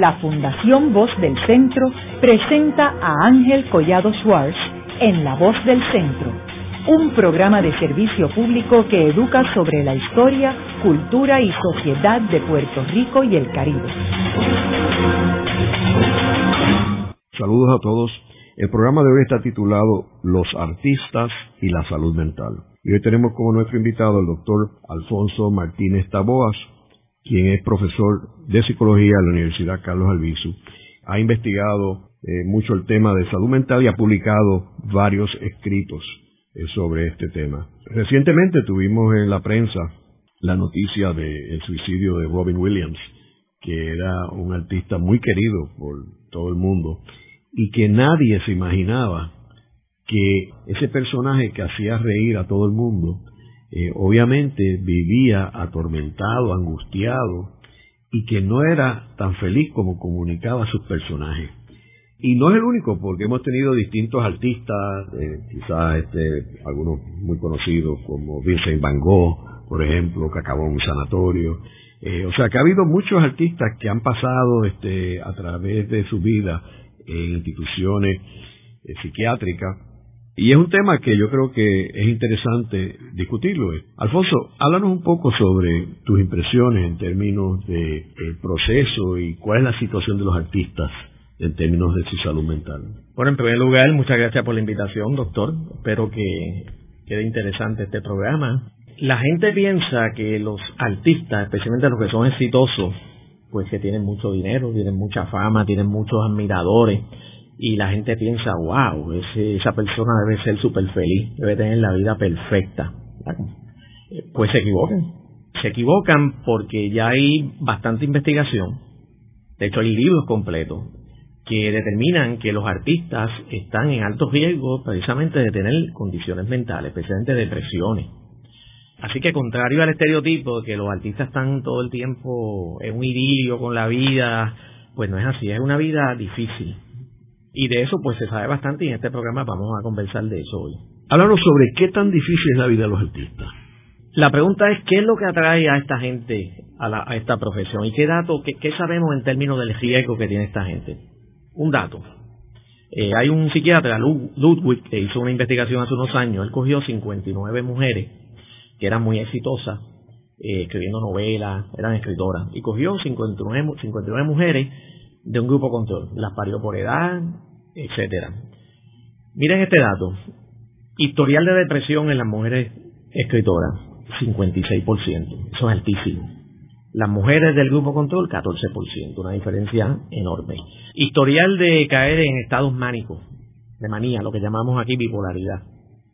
la Fundación Voz del Centro presenta a Ángel Collado Schwartz en La Voz del Centro, un programa de servicio público que educa sobre la historia, cultura y sociedad de Puerto Rico y el Caribe. Saludos a todos. El programa de hoy está titulado Los artistas y la salud mental. Y hoy tenemos como nuestro invitado al doctor Alfonso Martínez Taboas, quien es profesor de psicología en la Universidad Carlos Albizu. Ha investigado eh, mucho el tema de salud mental y ha publicado varios escritos eh, sobre este tema. Recientemente tuvimos en la prensa la noticia del suicidio de Robin Williams, que era un artista muy querido por todo el mundo y que nadie se imaginaba que ese personaje que hacía reír a todo el mundo, eh, obviamente vivía atormentado, angustiado, y que no era tan feliz como comunicaba sus personajes. Y no es el único, porque hemos tenido distintos artistas, eh, quizás este, algunos muy conocidos como Vincent Van Gogh, por ejemplo, que acabó en un sanatorio. Eh, o sea que ha habido muchos artistas que han pasado este, a través de su vida en instituciones eh, psiquiátricas y es un tema que yo creo que es interesante discutirlo. Alfonso, háblanos un poco sobre tus impresiones en términos del proceso y cuál es la situación de los artistas en términos de su salud mental. Bueno, en primer lugar, muchas gracias por la invitación, doctor. Espero que quede interesante este programa. La gente piensa que los artistas, especialmente los que son exitosos, pues que tienen mucho dinero, tienen mucha fama, tienen muchos admiradores, y la gente piensa, wow, esa persona debe ser súper feliz, debe tener la vida perfecta. Pues se equivocan. Se equivocan porque ya hay bastante investigación, de hecho hay libros completos, que determinan que los artistas están en alto riesgo precisamente de tener condiciones mentales, especialmente depresiones. Así que contrario al estereotipo de que los artistas están todo el tiempo en un idilio con la vida, pues no es así, es una vida difícil y de eso pues se sabe bastante y en este programa vamos a conversar de eso hoy. Háblanos sobre qué tan difícil es la vida de los artistas. La pregunta es qué es lo que atrae a esta gente a, esta profesión y qué dato, qué, sabemos en términos del riesgo que tiene esta gente. Un dato. Eh, hay un psiquiatra, Ludwig, que hizo una investigación hace unos años. Él cogió 59 mujeres que eran muy exitosas, eh, escribiendo novelas, eran escritoras, y cogió 59, 59 mujeres de un grupo control. Las parió por edad, etcétera. Miren este dato. Historial de depresión en las mujeres escritoras, 56%. Eso es altísimo. Las mujeres del grupo control, 14%. Una diferencia enorme. Historial de caer en estados mánicos, de manía, lo que llamamos aquí bipolaridad,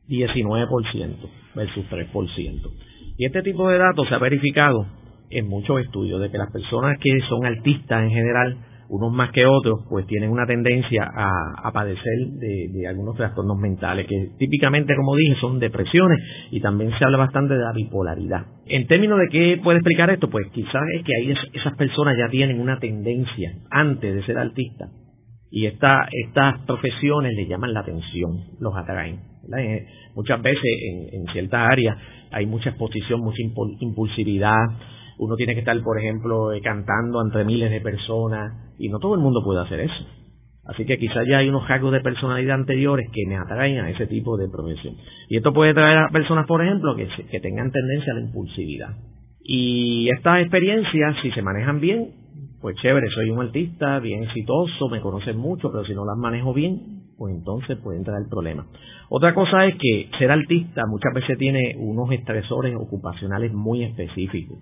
19% versus 3%. Y este tipo de datos se ha verificado en muchos estudios de que las personas que son artistas en general unos más que otros, pues tienen una tendencia a, padecer de, algunos trastornos mentales, que típicamente, como dije, son depresiones y también se habla bastante de la bipolaridad. En términos de qué puede explicar esto, pues quizás es que ahí esas personas ya tienen una tendencia antes de ser artistas y esta, estas profesiones le llaman la atención, los atraen. Eh, muchas veces en, en ciertas áreas hay mucha exposición, mucha impulsividad, uno tiene que estar, por ejemplo, eh, cantando ante miles de personas y no todo el mundo puede hacer eso. Así que quizás ya hay unos rasgos de personalidad anteriores que me atraen a ese tipo de profesión. Y esto puede traer a personas, por ejemplo, que, que tengan tendencia a la impulsividad. Y estas experiencias, si se manejan bien, pues chévere, soy un artista bien exitoso, me conocen mucho, pero si no las manejo bien, pues entonces puede entrar el problema. Otra cosa es que ser artista muchas veces tiene unos estresores ocupacionales muy específicos.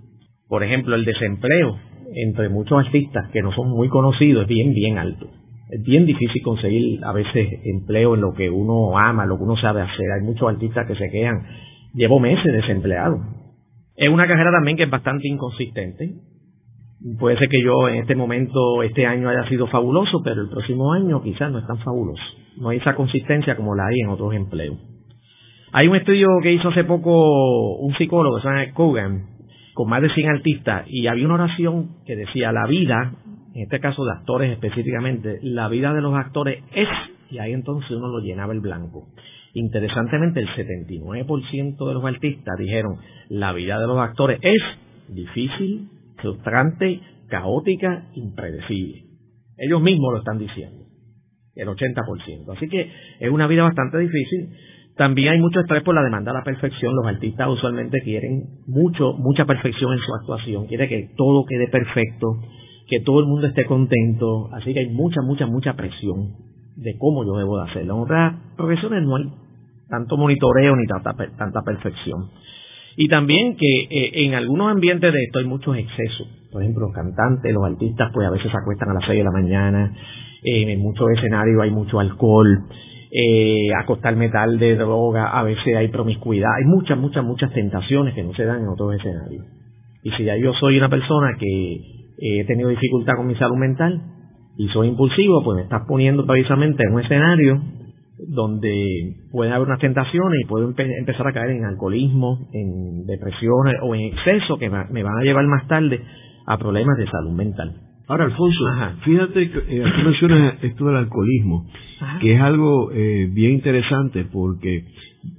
Por ejemplo, el desempleo entre muchos artistas que no son muy conocidos es bien, bien alto. Es bien difícil conseguir a veces empleo en lo que uno ama, lo que uno sabe hacer. Hay muchos artistas que se quedan, llevo meses desempleado. Es una carrera también que es bastante inconsistente. Puede ser que yo en este momento, este año haya sido fabuloso, pero el próximo año quizás no es tan fabuloso. No hay esa consistencia como la hay en otros empleos. Hay un estudio que hizo hace poco un psicólogo, se llama Kogan, con más de 100 artistas y había una oración que decía la vida, en este caso de actores específicamente, la vida de los actores es, y ahí entonces uno lo llenaba el blanco. Interesantemente, el 79% de los artistas dijeron la vida de los actores es difícil, frustrante, caótica, impredecible. Ellos mismos lo están diciendo, el 80%. Así que es una vida bastante difícil. También hay mucho estrés por la demanda de la perfección. Los artistas usualmente quieren mucho, mucha perfección en su actuación. Quieren que todo quede perfecto, que todo el mundo esté contento. Así que hay mucha, mucha, mucha presión de cómo yo debo de hacerlo. En otras profesiones no hay tanto monitoreo ni tanta, tanta perfección. Y también que eh, en algunos ambientes de esto hay muchos excesos. Por ejemplo, los cantantes, los artistas, pues a veces se acuestan a las 6 de la mañana. en muchos escenarios hay mucho alcohol. Eh, acostar metal de droga, a veces hay promiscuidad. Hay muchas, muchas, muchas tentaciones que no se dan en otros escenarios. Y si ya yo soy una persona que he tenido dificultad con mi salud mental y soy impulsivo, pues me estás poniendo precisamente en un escenario donde puede haber unas tentaciones y puedo empezar a caer en alcoholismo, en depresiones o en exceso que me van a llevar más tarde a problemas de salud mental. Ahora, Alfonso, fíjate que eh, aquí mencionas esto del alcoholismo, que es algo eh, bien interesante porque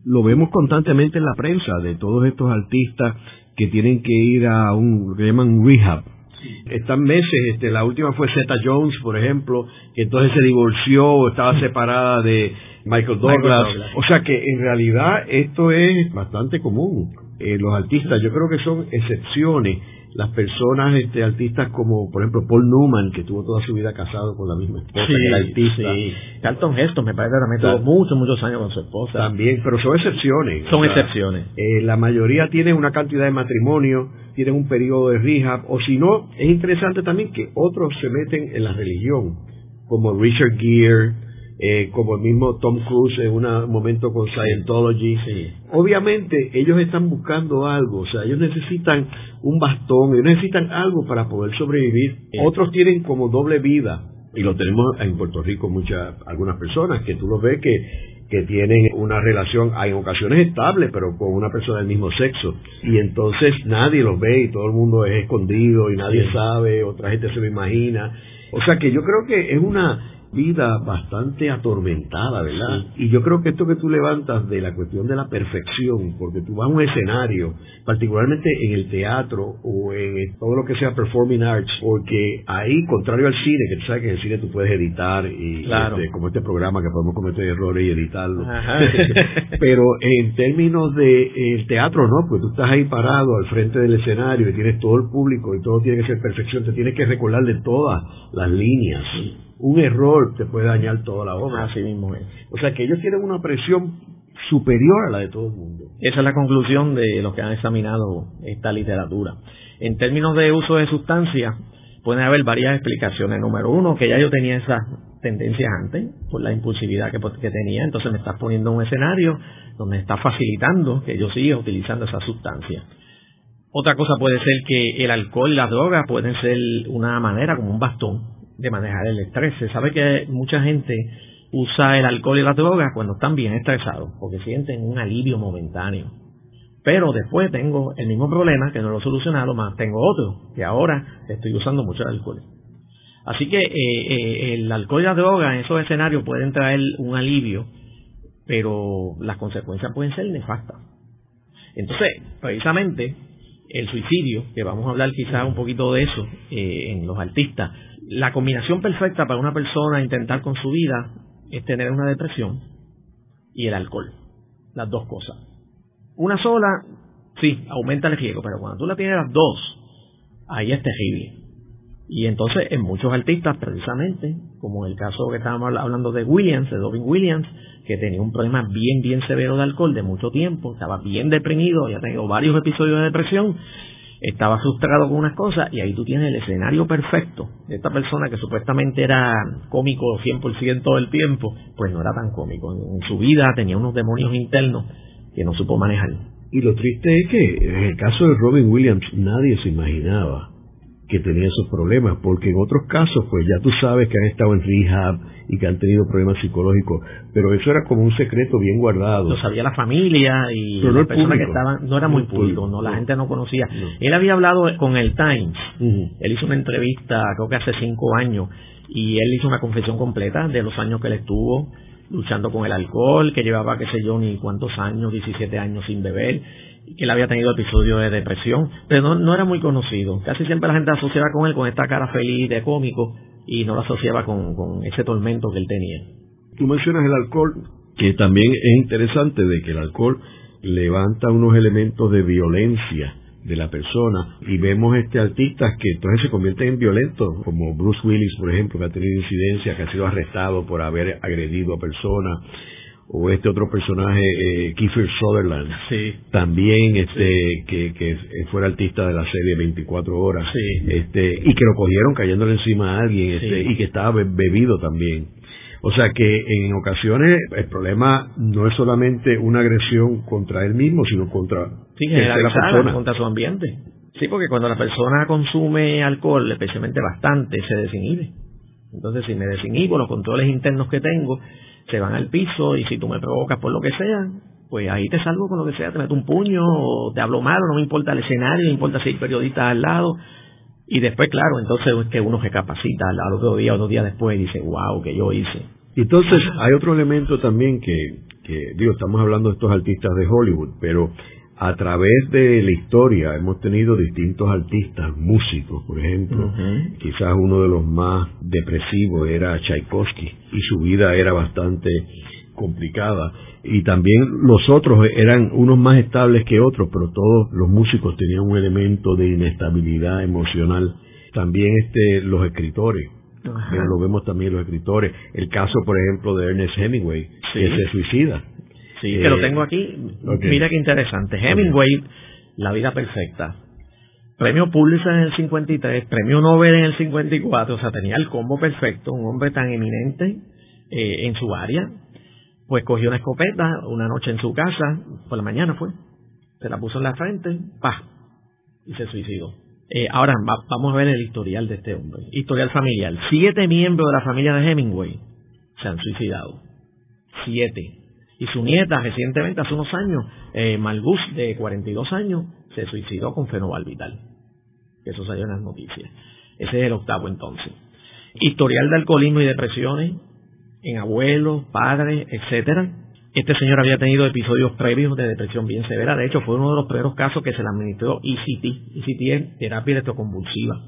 lo vemos constantemente en la prensa de todos estos artistas que tienen que ir a un, que llaman rehab, están meses, este, la última fue Zeta Jones, por ejemplo, que entonces se divorció o estaba separada de Michael Douglas. O sea que en realidad esto es bastante común. Eh, los artistas, yo creo que son excepciones. Las personas, este, artistas como, por ejemplo, Paul Newman, que tuvo toda su vida casado con la misma esposa que el artista. Sí. Carlton Heston, me parece que también tuvo muchos, muchos años con su esposa. También, pero son excepciones. Son excepciones. Eh, la mayoría tienen una cantidad de matrimonio, tienen un periodo de rehab, o si no, es interesante también que otros se meten en la religión, como Richard Gere, eh, como el mismo Tom Cruise en un momento con Scientology. Obviamente ellos están buscando algo, o sea, ellos necesitan un bastón, ellos necesitan algo para poder sobrevivir. Otros tienen como doble vida, y lo tenemos en Puerto Rico muchas, algunas personas, que tú lo ves que, que tienen una relación, en ocasiones estable, pero con una persona del mismo sexo. Y entonces nadie los ve y todo el mundo es escondido y nadie sabe, otra gente se lo imagina. O sea que yo creo que es una vida bastante atormentada, ¿verdad? Y yo creo que esto que tú levantas de la cuestión de la perfección, porque tú vas a un escenario, particularmente en el teatro o en todo lo que sea performing arts, porque ahí, contrario al cine, que tú sabes que en el cine tú puedes editar, y este, como este programa que podemos cometer errores y editarlo, pero en términos de el teatro, no, pues tú estás ahí parado al frente del escenario y tienes todo el público y todo tiene que ser perfección, te tienes que recordar de todas las líneas un error te puede dañar toda la obra. Así mismo es. O sea que ellos tienen una presión superior a la de todo el mundo. Esa es la conclusión de los que han examinado esta literatura. En términos de uso de sustancias, pueden haber varias explicaciones. Número uno, que ya yo tenía esas tendencias antes, por la impulsividad que, que tenía, entonces me estás poniendo un escenario donde me está facilitando que yo siga utilizando esa sustancia. Otra cosa puede ser que el alcohol y las drogas pueden ser una manera como un bastón de manejar el estrés. Se sabe que mucha gente usa el alcohol y las drogas cuando están bien estresados, porque sienten un alivio momentáneo. Pero después tengo el mismo problema, que no lo he solucionado, más tengo otro, que ahora estoy usando mucho el alcohol. Así que eh, eh, el alcohol y las drogas en esos escenarios pueden traer un alivio, pero las consecuencias pueden ser nefastas. Entonces, precisamente, el suicidio, que vamos a hablar quizás un poquito de eso eh, en los artistas, la combinación perfecta para una persona intentar con su vida es tener una depresión y el alcohol. Las dos cosas. Una sola, sí, aumenta el riesgo, pero cuando tú la tienes las dos, ahí es terrible. Y entonces en muchos artistas, precisamente, como en el caso que estábamos hablando de Williams, de Robin Williams, que tenía un problema bien, bien severo de alcohol de mucho tiempo, estaba bien deprimido, había tenido varios episodios de depresión, estaba frustrado con unas cosas y ahí tú tienes el escenario perfecto de esta persona que supuestamente era cómico 100% del tiempo, pues no era tan cómico. En su vida tenía unos demonios internos que no supo manejar. Y lo triste es que en el caso de Robin Williams nadie se imaginaba que tenía esos problemas, porque en otros casos, pues ya tú sabes que han estado en rehab y que han tenido problemas psicológicos, pero eso era como un secreto bien guardado. Lo sabía la familia y las personas que estaban, no era muy, público, no, la gente no conocía. Él había hablado con el Times, él hizo una entrevista, creo que hace cinco años, y él hizo una confesión completa de los años que él estuvo luchando con el alcohol, que llevaba, qué sé yo, ni cuántos años, 17 años sin beber, que él había tenido episodios de depresión, pero no, era muy conocido. Casi siempre la gente asociaba con él con esta cara feliz de cómico, y no lo asociaba con, con ese tormento que él tenía. Tú mencionas el alcohol, que también es interesante de que el alcohol levanta unos elementos de violencia de la persona y vemos este artistas que entonces se convierten en violentos como Bruce Willis por ejemplo que ha tenido incidencia que ha sido arrestado por haber agredido a personas o este otro personaje eh, Kiefer Sutherland sí. también este que, que fuera artista de la serie 24 horas este y que lo cogieron cayéndole encima a alguien este, y que estaba bebido también. O sea que en ocasiones el problema no es solamente una agresión contra él mismo sino contra sí, la persona. contra su ambiente. Sí porque cuando la persona consume alcohol especialmente bastante se desinhibe entonces si me desinhibo los controles internos que tengo se van al piso y si tú me provocas por lo que sea, pues ahí te salgo con lo que sea, te meto un puño o te hablo malo, no me importa el escenario, no me importa si hay periodistas al lado. Y después, claro, entonces es que uno se capacita al otro día o dos días después y dice, wow, que yo hice. Entonces, hay otro elemento también que, digo, estamos hablando de estos artistas de Hollywood, pero a través de la historia hemos tenido distintos artistas, músicos, por ejemplo. Quizás uno de los más depresivos era Tchaikovsky y su vida era bastante complicada. Y también los otros eran unos más estables que otros, pero todos los músicos tenían un elemento de inestabilidad emocional. También este, los escritores. lo vemos también los escritores. El caso, por ejemplo, de Ernest Hemingway, que se suicida. Sí, que lo eh, tengo aquí. Mira qué interesante. Hemingway, La vida perfecta. Premio Pulitzer en el 53, premio Nobel en el 54, o sea, tenía el combo perfecto, un hombre tan eminente eh, en su área, pues cogió una escopeta una noche en su casa, por la mañana fue, se la puso en la frente, pa, y se suicidó. Eh, ahora vamos a ver el historial de este hombre, historial familiar. Siete miembros de la familia de Hemingway se han suicidado. Siete. Y su nieta recientemente, hace unos años, eh, Malgus, de 42 años, se suicidó con fenobarbital. Eso salió en las noticias. Ese es el octavo entonces. Historial de alcoholismo y depresiones en abuelos, padres, etcétera. Este señor había tenido episodios previos de depresión bien severa. De hecho, fue uno de los primeros casos que se le administró ECT. ECT es terapia electroconvulsiva.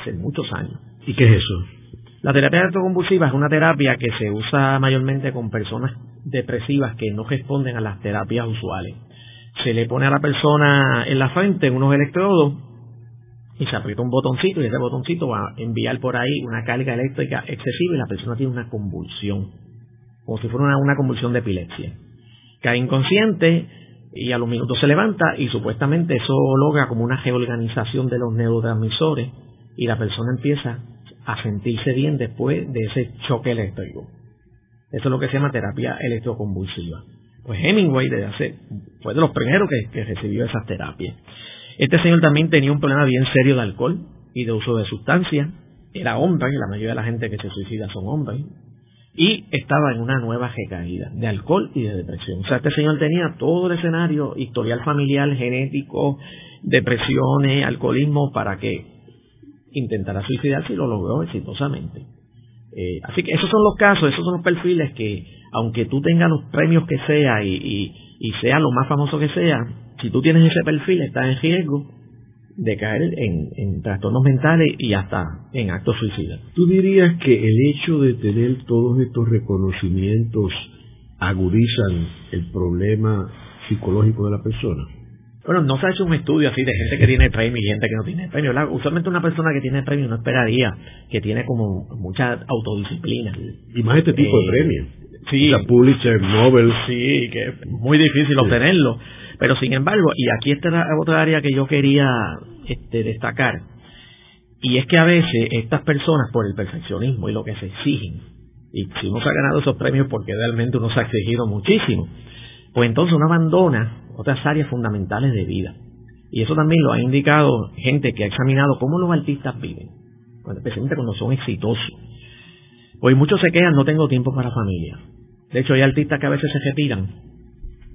Hace muchos años. ¿Y qué es eso? La terapia electroconvulsiva es una terapia que se usa mayormente con personas depresivas que no responden a las terapias usuales. Se le pone a la persona en la frente unos electrodos y se aprieta un botoncito y ese botoncito va a enviar por ahí una carga eléctrica excesiva y la persona tiene una convulsión, como si fuera una, convulsión de epilepsia. Cae inconsciente y a los minutos se levanta y supuestamente eso logra como una reorganización de los neurotransmisores y la persona empieza a sentirse bien después de ese choque eléctrico. Eso es lo que se llama terapia electroconvulsiva. Pues Hemingway desde hace, fue de los primeros que, recibió esas terapias. Este señor también tenía un problema bien serio de alcohol y de uso de sustancias. Era hombre, la mayoría de la gente que se suicida son hombres. Y estaba en una nueva recaída de alcohol y de depresión. O sea, este señor tenía todo el escenario, historial familiar, genético, depresiones, alcoholismo, para que intentara suicidarse y lo logró exitosamente. Eh, así que esos son los casos, esos son los perfiles que, aunque tú tengas los premios que sea y, y, sea lo más famoso que sea, si tú tienes ese perfil, estás en riesgo de caer en, en, trastornos mentales y hasta en actos suicidas. ¿Tú dirías que el hecho de tener todos estos reconocimientos agudizan el problema psicológico de la persona? Bueno, no se ha hecho un estudio así de gente que tiene premio y gente que no tiene premio. Usualmente una persona que tiene premio no esperaría que tiene como mucha autodisciplina. Y más este tipo de eh, premios. Sí. O Pulitzer, Nobel. Sí, que es muy difícil obtenerlo. Pero sin embargo, y aquí está otra área que yo quería este, destacar, y es que a veces estas personas, por el perfeccionismo y lo que se exigen, y si uno se ha ganado esos premios porque realmente uno se ha exigido muchísimo, pues entonces uno abandona otras áreas fundamentales de vida. Y eso también lo ha indicado gente que ha examinado cómo los artistas viven, especialmente cuando son exitosos. Pues muchos se quedan, no tengo tiempo para familia. De hecho, hay artistas que a veces se retiran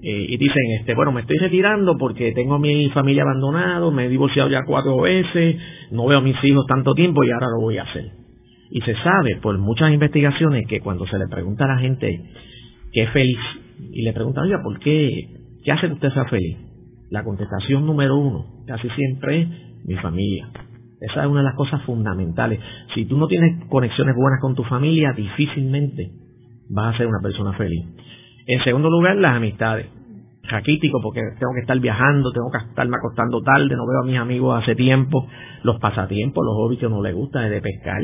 eh, y dicen, este, bueno, me estoy retirando porque tengo a mi familia abandonado, me he divorciado ya cuatro veces, no veo a mis hijos tanto tiempo y ahora lo voy a hacer. Y se sabe por muchas investigaciones que cuando se le pregunta a la gente es feliz y le preguntan, oye, ¿por qué ¿Qué hace que usted sea feliz? La contestación número uno casi siempre es mi familia. Esa es una de las cosas fundamentales. Si tú no tienes conexiones buenas con tu familia, difícilmente vas a ser una persona feliz. En segundo lugar, las amistades. Raquítico porque tengo que estar viajando, tengo que estarme acostando tarde, no veo a mis amigos hace tiempo. Los pasatiempos, los hobbies que no les gusta, de pescar,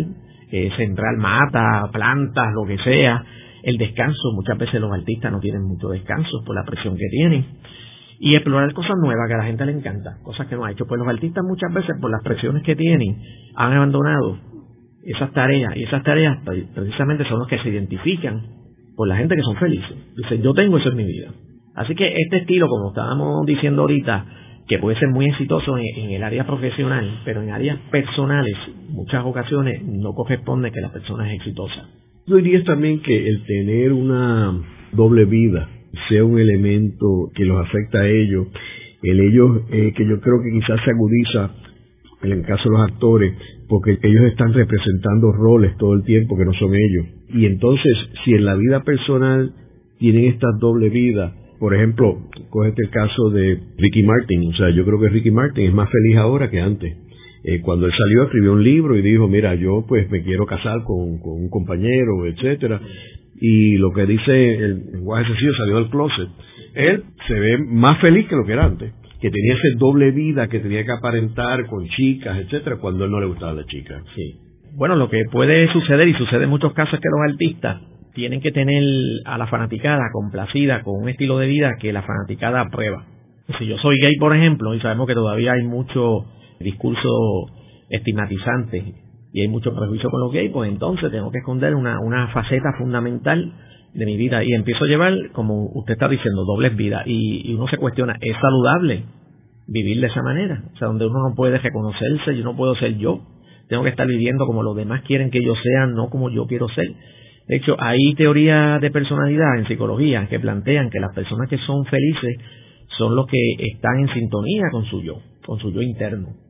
eh, central mata, plantas, lo que sea. El descanso, muchas veces los artistas no tienen mucho descanso por la presión que tienen y explorar cosas nuevas que a la gente le encanta, cosas que no ha hecho. Pues los artistas muchas veces por las presiones que tienen han abandonado esas tareas y esas tareas pues, precisamente son los que se identifican por la gente que son felices. Dicen, yo tengo eso en mi vida. Así que este estilo, como estábamos diciendo ahorita, que puede ser muy exitoso en, el área profesional, pero en áreas personales, muchas ocasiones no corresponde que la persona es exitosa. Yo diría también que el tener una doble vida sea un elemento que los afecta a ellos. El ellos, eh, que yo creo que quizás se agudiza en el caso de los actores, porque ellos están representando roles todo el tiempo que no son ellos. Y entonces, si en la vida personal tienen esta doble vida, por ejemplo, cógete el caso de Ricky Martin, o sea, yo creo que Ricky Martin es más feliz ahora que antes. Eh, cuando él salió escribió un libro y dijo, mira, yo pues me quiero casar con, con un compañero, etcétera, y lo que dice el lenguaje sencillo salió del closet, él se ve más feliz que lo que era antes, que tenía ese doble vida que tenía que aparentar con chicas, etcétera, cuando él no le gustaba la chica. Sí. Bueno, lo que puede suceder y sucede en muchos casos es que los artistas tienen que tener a la fanaticada complacida con un estilo de vida que la fanaticada aprueba. Si yo soy gay, por ejemplo, y sabemos que todavía hay mucho discurso estigmatizante y hay mucho prejuicio con los gays, pues entonces tengo que esconder una, una faceta fundamental de mi vida y empiezo a llevar, como usted está diciendo, dobles vidas y, uno se cuestiona, ¿es saludable vivir de esa manera? O sea, donde uno no puede reconocerse, yo no puedo ser yo, tengo que estar viviendo como los demás quieren que yo sea, no como yo quiero ser. De hecho, hay teorías de personalidad en psicología que plantean que las personas que son felices son los que están en sintonía con su yo, con su yo interno.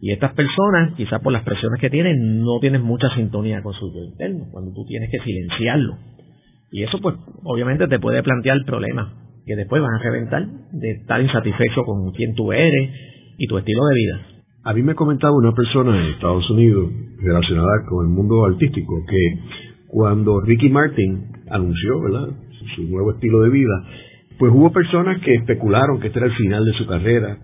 Y estas personas, quizás por las presiones que tienen, no tienen mucha sintonía con su yo interno, cuando tú tienes que silenciarlo. Y eso, pues, obviamente te puede plantear problemas que después van a reventar de estar insatisfecho con quien tú eres y tu estilo de vida. A mí me comentaba una persona en Estados Unidos relacionada con el mundo artístico que cuando Ricky Martin anunció ¿verdad? su nuevo estilo de vida, pues hubo personas que especularon que este era el final de su carrera,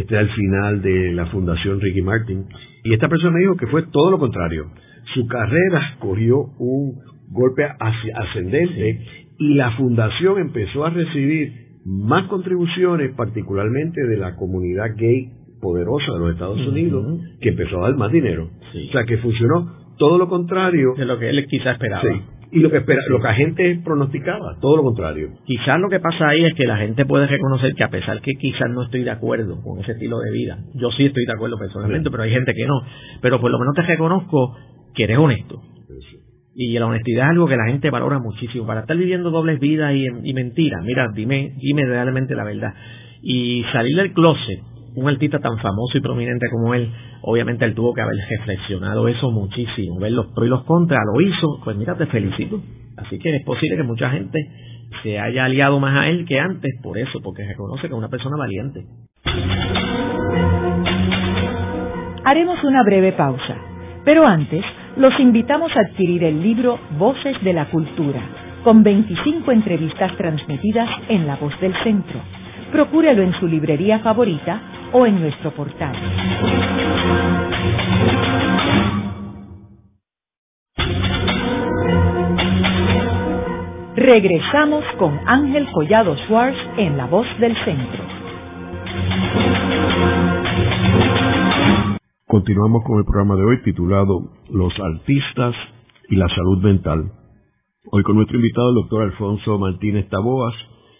este era el final de la Fundación Ricky Martin. Y esta persona dijo que fue todo lo contrario. Su carrera cogió un golpe ascendente y la fundación empezó a recibir más contribuciones, particularmente de la comunidad gay poderosa de los Estados Unidos, que empezó a dar más dinero. O sea, que funcionó todo lo contrario de lo que él quizá esperaba y lo que espera, lo que la gente pronosticaba, todo lo contrario. Quizás lo que pasa ahí es que la gente puede reconocer que a pesar que quizás no estoy de acuerdo con ese estilo de vida, yo sí estoy de acuerdo personalmente, pero hay gente que no, pero por lo menos te reconozco que eres honesto. Y la honestidad es algo que la gente valora muchísimo. Para estar viviendo dobles vidas y, y mentiras, mira, dime, dime realmente la verdad. Y salir del closet un artista tan famoso y prominente como él, obviamente él tuvo que haber reflexionado eso muchísimo, ver los pros y los contras, lo hizo, pues mira, te felicito. Así que es posible que mucha gente se haya aliado más a él que antes por eso, porque reconoce que es una persona valiente. Haremos una breve pausa, pero antes los invitamos a adquirir el libro Voces de la Cultura, con 25 entrevistas transmitidas en La Voz del Centro. Procúrelo en su librería favorita o en nuestro portal. Regresamos con Ángel Collado Schwartz en La Voz del Centro. Continuamos con el programa de hoy titulado Los artistas y la salud mental. Hoy con nuestro invitado el doctor Alfonso Martínez Taboas,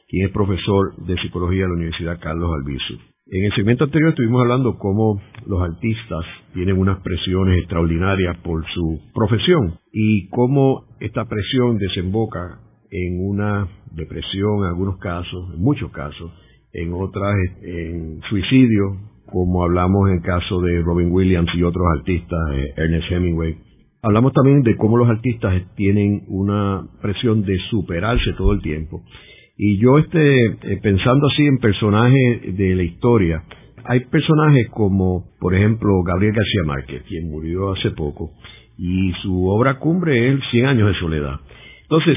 quien es profesor de psicología de la Universidad Carlos Albizu. En el segmento anterior estuvimos hablando cómo los artistas tienen unas presiones extraordinarias por su profesión y cómo esta presión desemboca en una depresión en algunos casos, en muchos casos, en otras en suicidio, como hablamos en el caso de Robin Williams y otros artistas, eh, Ernest Hemingway. Hablamos también de cómo los artistas tienen una presión de superarse todo el tiempo y yo este, eh, pensando así en personajes de la historia, hay personajes como, por ejemplo, Gabriel García Márquez, quien murió hace poco, y su obra cumbre es Cien años de soledad. Entonces,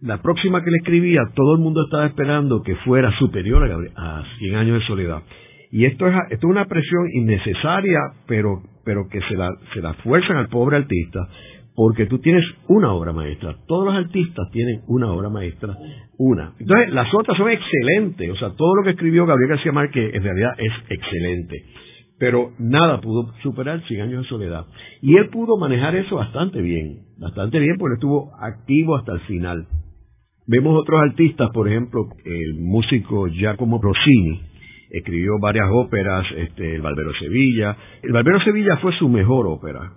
la próxima que le escribía, todo el mundo estaba esperando que fuera superior a, a Cien años de soledad. Y esto es, esto es una presión innecesaria, pero, pero que se la, se la fuerzan al pobre artista, porque tú tienes una obra maestra. Todos los artistas tienen una obra maestra, una. Entonces, las otras son excelentes. O sea, todo lo que escribió Gabriel García Márquez en realidad es excelente. Pero nada pudo superar Cien años de soledad. Y él pudo manejar eso bastante bien. Bastante bien porque estuvo activo hasta el final. Vemos otros artistas, por ejemplo, el músico Giacomo Rossini, escribió varias óperas, este, el Barbero Sevilla. El Barbero Sevilla fue su mejor ópera.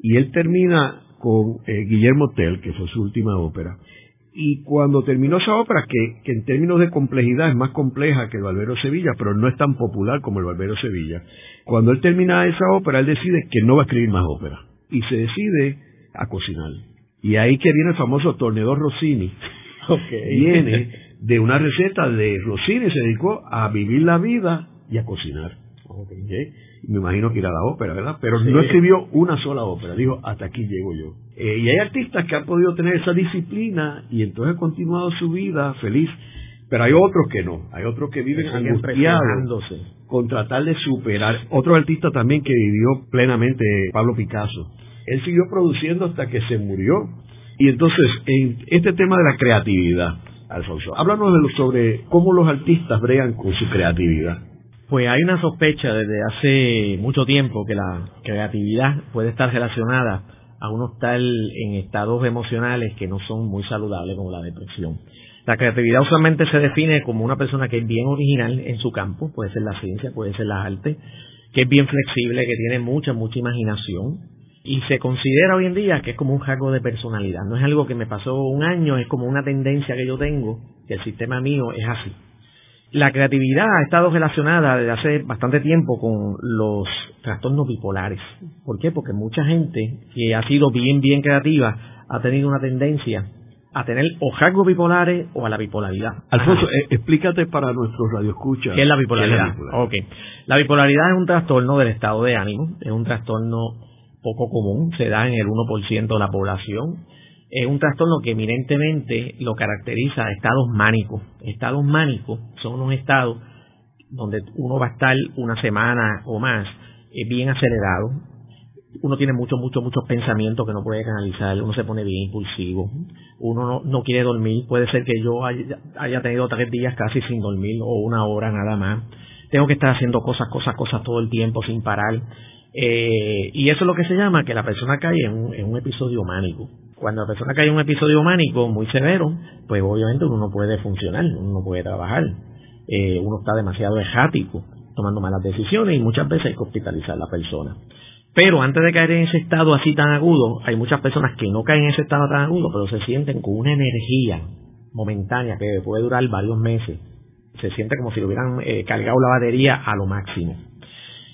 Y él termina con eh, Guillermo Tell, que fue su última ópera. Y cuando terminó esa ópera, que, que, en términos de complejidad es más compleja que el Barbero Sevilla, pero no es tan popular como el Barbero Sevilla, cuando él termina esa ópera, él decide que no va a escribir más ópera. Y se decide a cocinar. Y ahí que viene el famoso Tornedor Rossini. Viene de una receta de Rossini, se dedicó a vivir la vida y a cocinar. Me imagino que irá a la ópera, ¿verdad? Pero no escribió una sola ópera, dijo, hasta aquí llego yo. Eh, y hay artistas que han podido tener esa disciplina y entonces han continuado su vida feliz, pero hay otros que no, hay otros que viven angustiados con tratar de superar. Otro artista también que vivió plenamente, Pablo Picasso. Él siguió produciendo hasta que se murió. Y entonces, en este tema de la creatividad, Alfonso, háblanos de lo, sobre cómo los artistas bregan con su creatividad. Pues hay una sospecha desde hace mucho tiempo que la creatividad puede estar relacionada a uno estar en estados emocionales que no son muy saludables como la depresión. La creatividad usualmente se define como una persona que es bien original en su campo, puede ser la ciencia, puede ser la arte, que es bien flexible, que tiene mucha, mucha imaginación, y se considera hoy en día que es como un rasgo de personalidad. No es algo que me pasó un año, es como una tendencia que yo tengo, que el sistema mío es así. La creatividad ha estado relacionada desde hace bastante tiempo con los trastornos bipolares. ¿Por qué? Porque mucha gente que ha sido bien, bien creativa ha tenido una tendencia a tener o rasgos bipolares o a la bipolaridad. Alfonso, eh, explícate para nuestros radioescuchas. ¿Qué es la bipolaridad? La bipolaridad es un trastorno del estado de ánimo, es un trastorno poco común, se da en el 1% de la población es un trastorno que eminentemente lo caracteriza estados mánicos. Estados mánicos son unos estados donde uno va a estar una semana o más eh, bien acelerado. Uno tiene muchos, muchos, muchos pensamientos que no puede canalizar. Uno se pone bien impulsivo. Uno no, quiere dormir. Puede ser que yo haya, tenido tres días casi sin dormir o una hora nada más. Tengo que estar haciendo cosas, cosas, cosas todo el tiempo sin parar. Eh, y eso es lo que se llama que la persona cae en un episodio mánico cuando la persona cae en un episodio mánico muy severo, pues obviamente uno no puede funcionar, uno no puede trabajar, eh, uno está demasiado errático, tomando malas decisiones y muchas veces hay que hospitalizar a la persona. Pero antes de caer en ese estado así tan agudo, hay muchas personas que no caen en ese estado tan agudo, pero se sienten con una energía momentánea que puede durar varios meses. Se siente como si le hubieran eh, cargado la batería a lo máximo.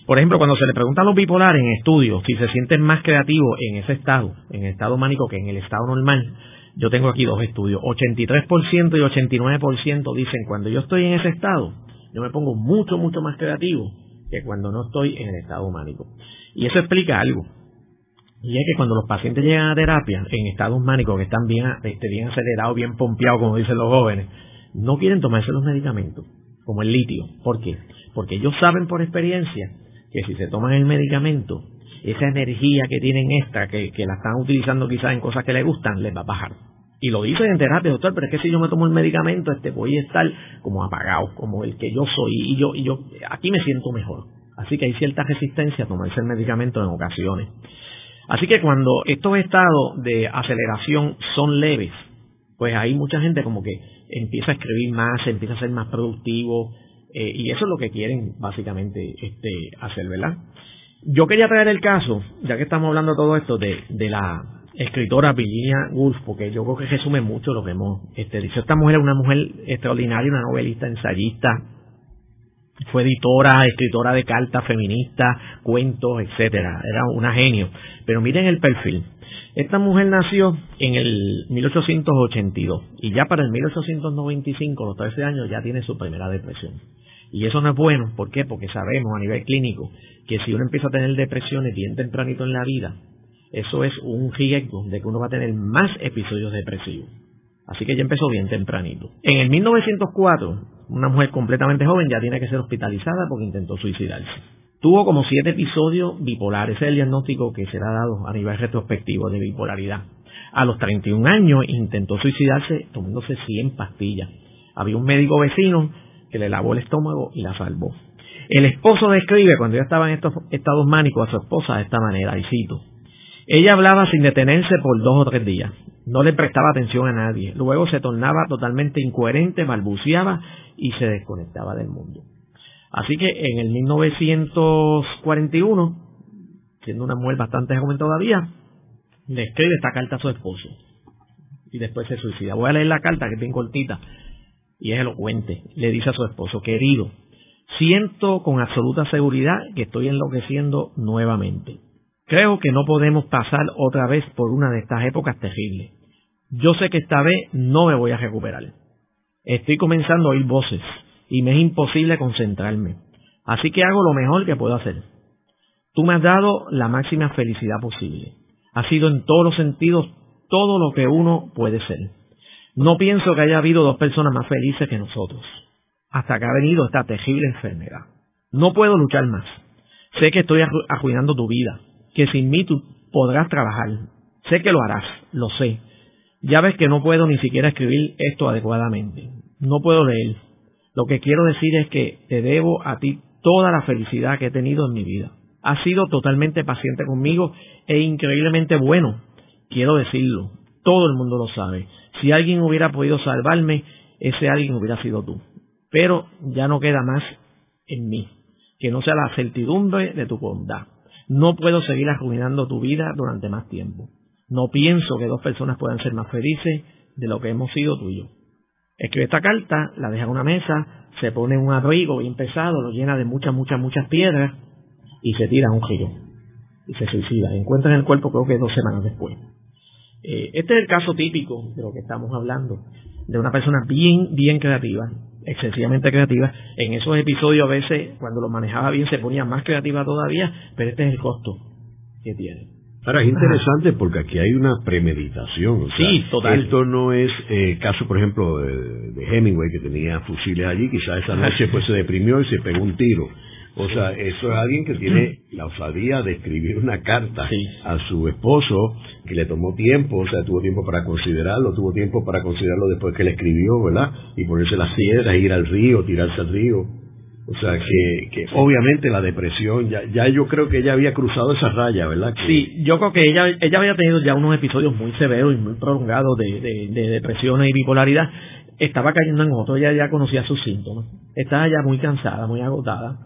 Por ejemplo, cuando se le pregunta a los bipolares en estudios si se sienten más creativos en ese estado, en el estado mánico que en el estado normal, yo tengo aquí dos estudios. 83% y 89% dicen cuando yo estoy en ese estado, yo me pongo mucho, mucho más creativo que cuando no estoy en el estado mánico. Y eso explica algo. Y es que cuando los pacientes llegan a terapia en estados mánicos que están bien, este, bien acelerados, bien pompeados, como dicen los jóvenes, no quieren tomarse los medicamentos, como el litio. ¿Por qué? Porque ellos saben por experiencia que si se toman el medicamento, esa energía que tienen esta, que, la están utilizando quizás en cosas que les gustan, les va a bajar. Y lo dicen en terapia, doctor, pero es que si yo me tomo el medicamento, este voy a estar como apagado, como el que yo soy, y yo, y yo aquí me siento mejor. Así que hay cierta resistencia a tomarse el medicamento en ocasiones. Así que cuando estos estados de aceleración son leves, pues hay mucha gente como que empieza a escribir más, empieza a ser más productivo, eh, y eso es lo que quieren básicamente este, hacer, ¿verdad? Yo quería traer el caso, ya que estamos hablando de todo esto, de, de la escritora Virginia Woolf, porque yo creo que resume mucho lo que hemos este, dicho. Esta mujer es una mujer extraordinaria, una novelista, ensayista, fue editora, escritora de cartas feministas, cuentos, etcétera. Era una genio. Pero miren el perfil. Esta mujer nació en el 1882 y ya para el 1895, los 13 años, ya tiene su primera depresión Y eso no es bueno, ¿por qué? Porque sabemos a nivel clínico que si uno empieza a tener depresiones bien tempranito en la vida, eso es un riesgo de que uno va a tener más episodios depresivos. Así que ella empezó bien tempranito. En el 1904, una mujer completamente joven ya tiene que ser hospitalizada porque intentó suicidarse. Tuvo como siete episodios bipolares, es el diagnóstico que será dado a nivel retrospectivo de bipolaridad. A los 31 años intentó suicidarse tomándose 100 pastillas. Había un médico vecino que le lavó el estómago y la salvó. El esposo describe cuando ella estaba en estos estados mánicos a su esposa de esta manera, y cito, ella hablaba sin detenerse por dos o tres días, no le prestaba atención a nadie, luego se tornaba totalmente incoherente, balbuceaba y se desconectaba del mundo. Así que en el 1941, siendo una mujer bastante joven todavía, le escribe esta carta a su esposo y después se suicida. Voy a leer la carta que es bien cortita y es elocuente. Le dice a su esposo, querido, siento con absoluta seguridad que estoy enloqueciendo nuevamente. Creo que no podemos pasar otra vez por una de estas épocas terribles. Yo sé que esta vez no me voy a recuperar. Estoy comenzando a oír voces y me es imposible concentrarme. Así que hago lo mejor que puedo hacer. Tú me has dado la máxima felicidad posible. Ha sido en todos los sentidos todo lo que uno puede ser. No pienso que haya habido dos personas más felices que nosotros, hasta que ha venido esta terrible enfermedad. No puedo luchar más. Sé que estoy arruinando tu vida, que sin mí tú podrás trabajar. Sé que lo harás, lo sé. Ya ves que no puedo ni siquiera escribir esto adecuadamente. No puedo leer. Lo que quiero decir es que te debo a ti toda la felicidad que he tenido en mi vida. Has sido totalmente paciente conmigo e increíblemente bueno. Quiero decirlo. Todo el mundo lo sabe. Si alguien hubiera podido salvarme, ese alguien hubiera sido tú. Pero ya no queda más en mí. Que no sea la certidumbre de tu bondad. No puedo seguir arruinando tu vida durante más tiempo. No pienso que dos personas puedan ser más felices de lo que hemos sido tú y yo. Escribe esta carta, la deja en una mesa, se pone un abrigo bien pesado, lo llena de muchas, muchas, muchas piedras y se tira a un río. Y se suicida. Encuentran el cuerpo creo que dos semanas después. Eh, este es el caso típico de lo que estamos hablando, de una persona bien, bien creativa, excesivamente creativa. En esos episodios a veces, cuando lo manejaba bien, se ponía más creativa todavía, pero este es el costo que tiene. Ahora, es interesante porque aquí hay una premeditación. sí, total. Esto no es eh, caso, por ejemplo, de, de, Hemingway, que tenía fusiles allí, quizás esa noche pues se deprimió y se pegó un tiro. O sea, eso es alguien que tiene la osadía de escribir una carta a su esposo, que le tomó tiempo, o sea, tuvo tiempo para considerarlo, tuvo tiempo para considerarlo después que le escribió, ¿verdad? Y ponerse las piedras, ir al río, tirarse al río. O sea, que, que obviamente la depresión, ya, ya yo creo que ella había cruzado esa raya, ¿verdad? Sí, yo creo que ella, ella había tenido ya unos episodios muy severos y muy prolongados de, de, de depresión y bipolaridad. Estaba cayendo en otro, ella ya conocía sus síntomas. Estaba ya muy cansada, muy agotada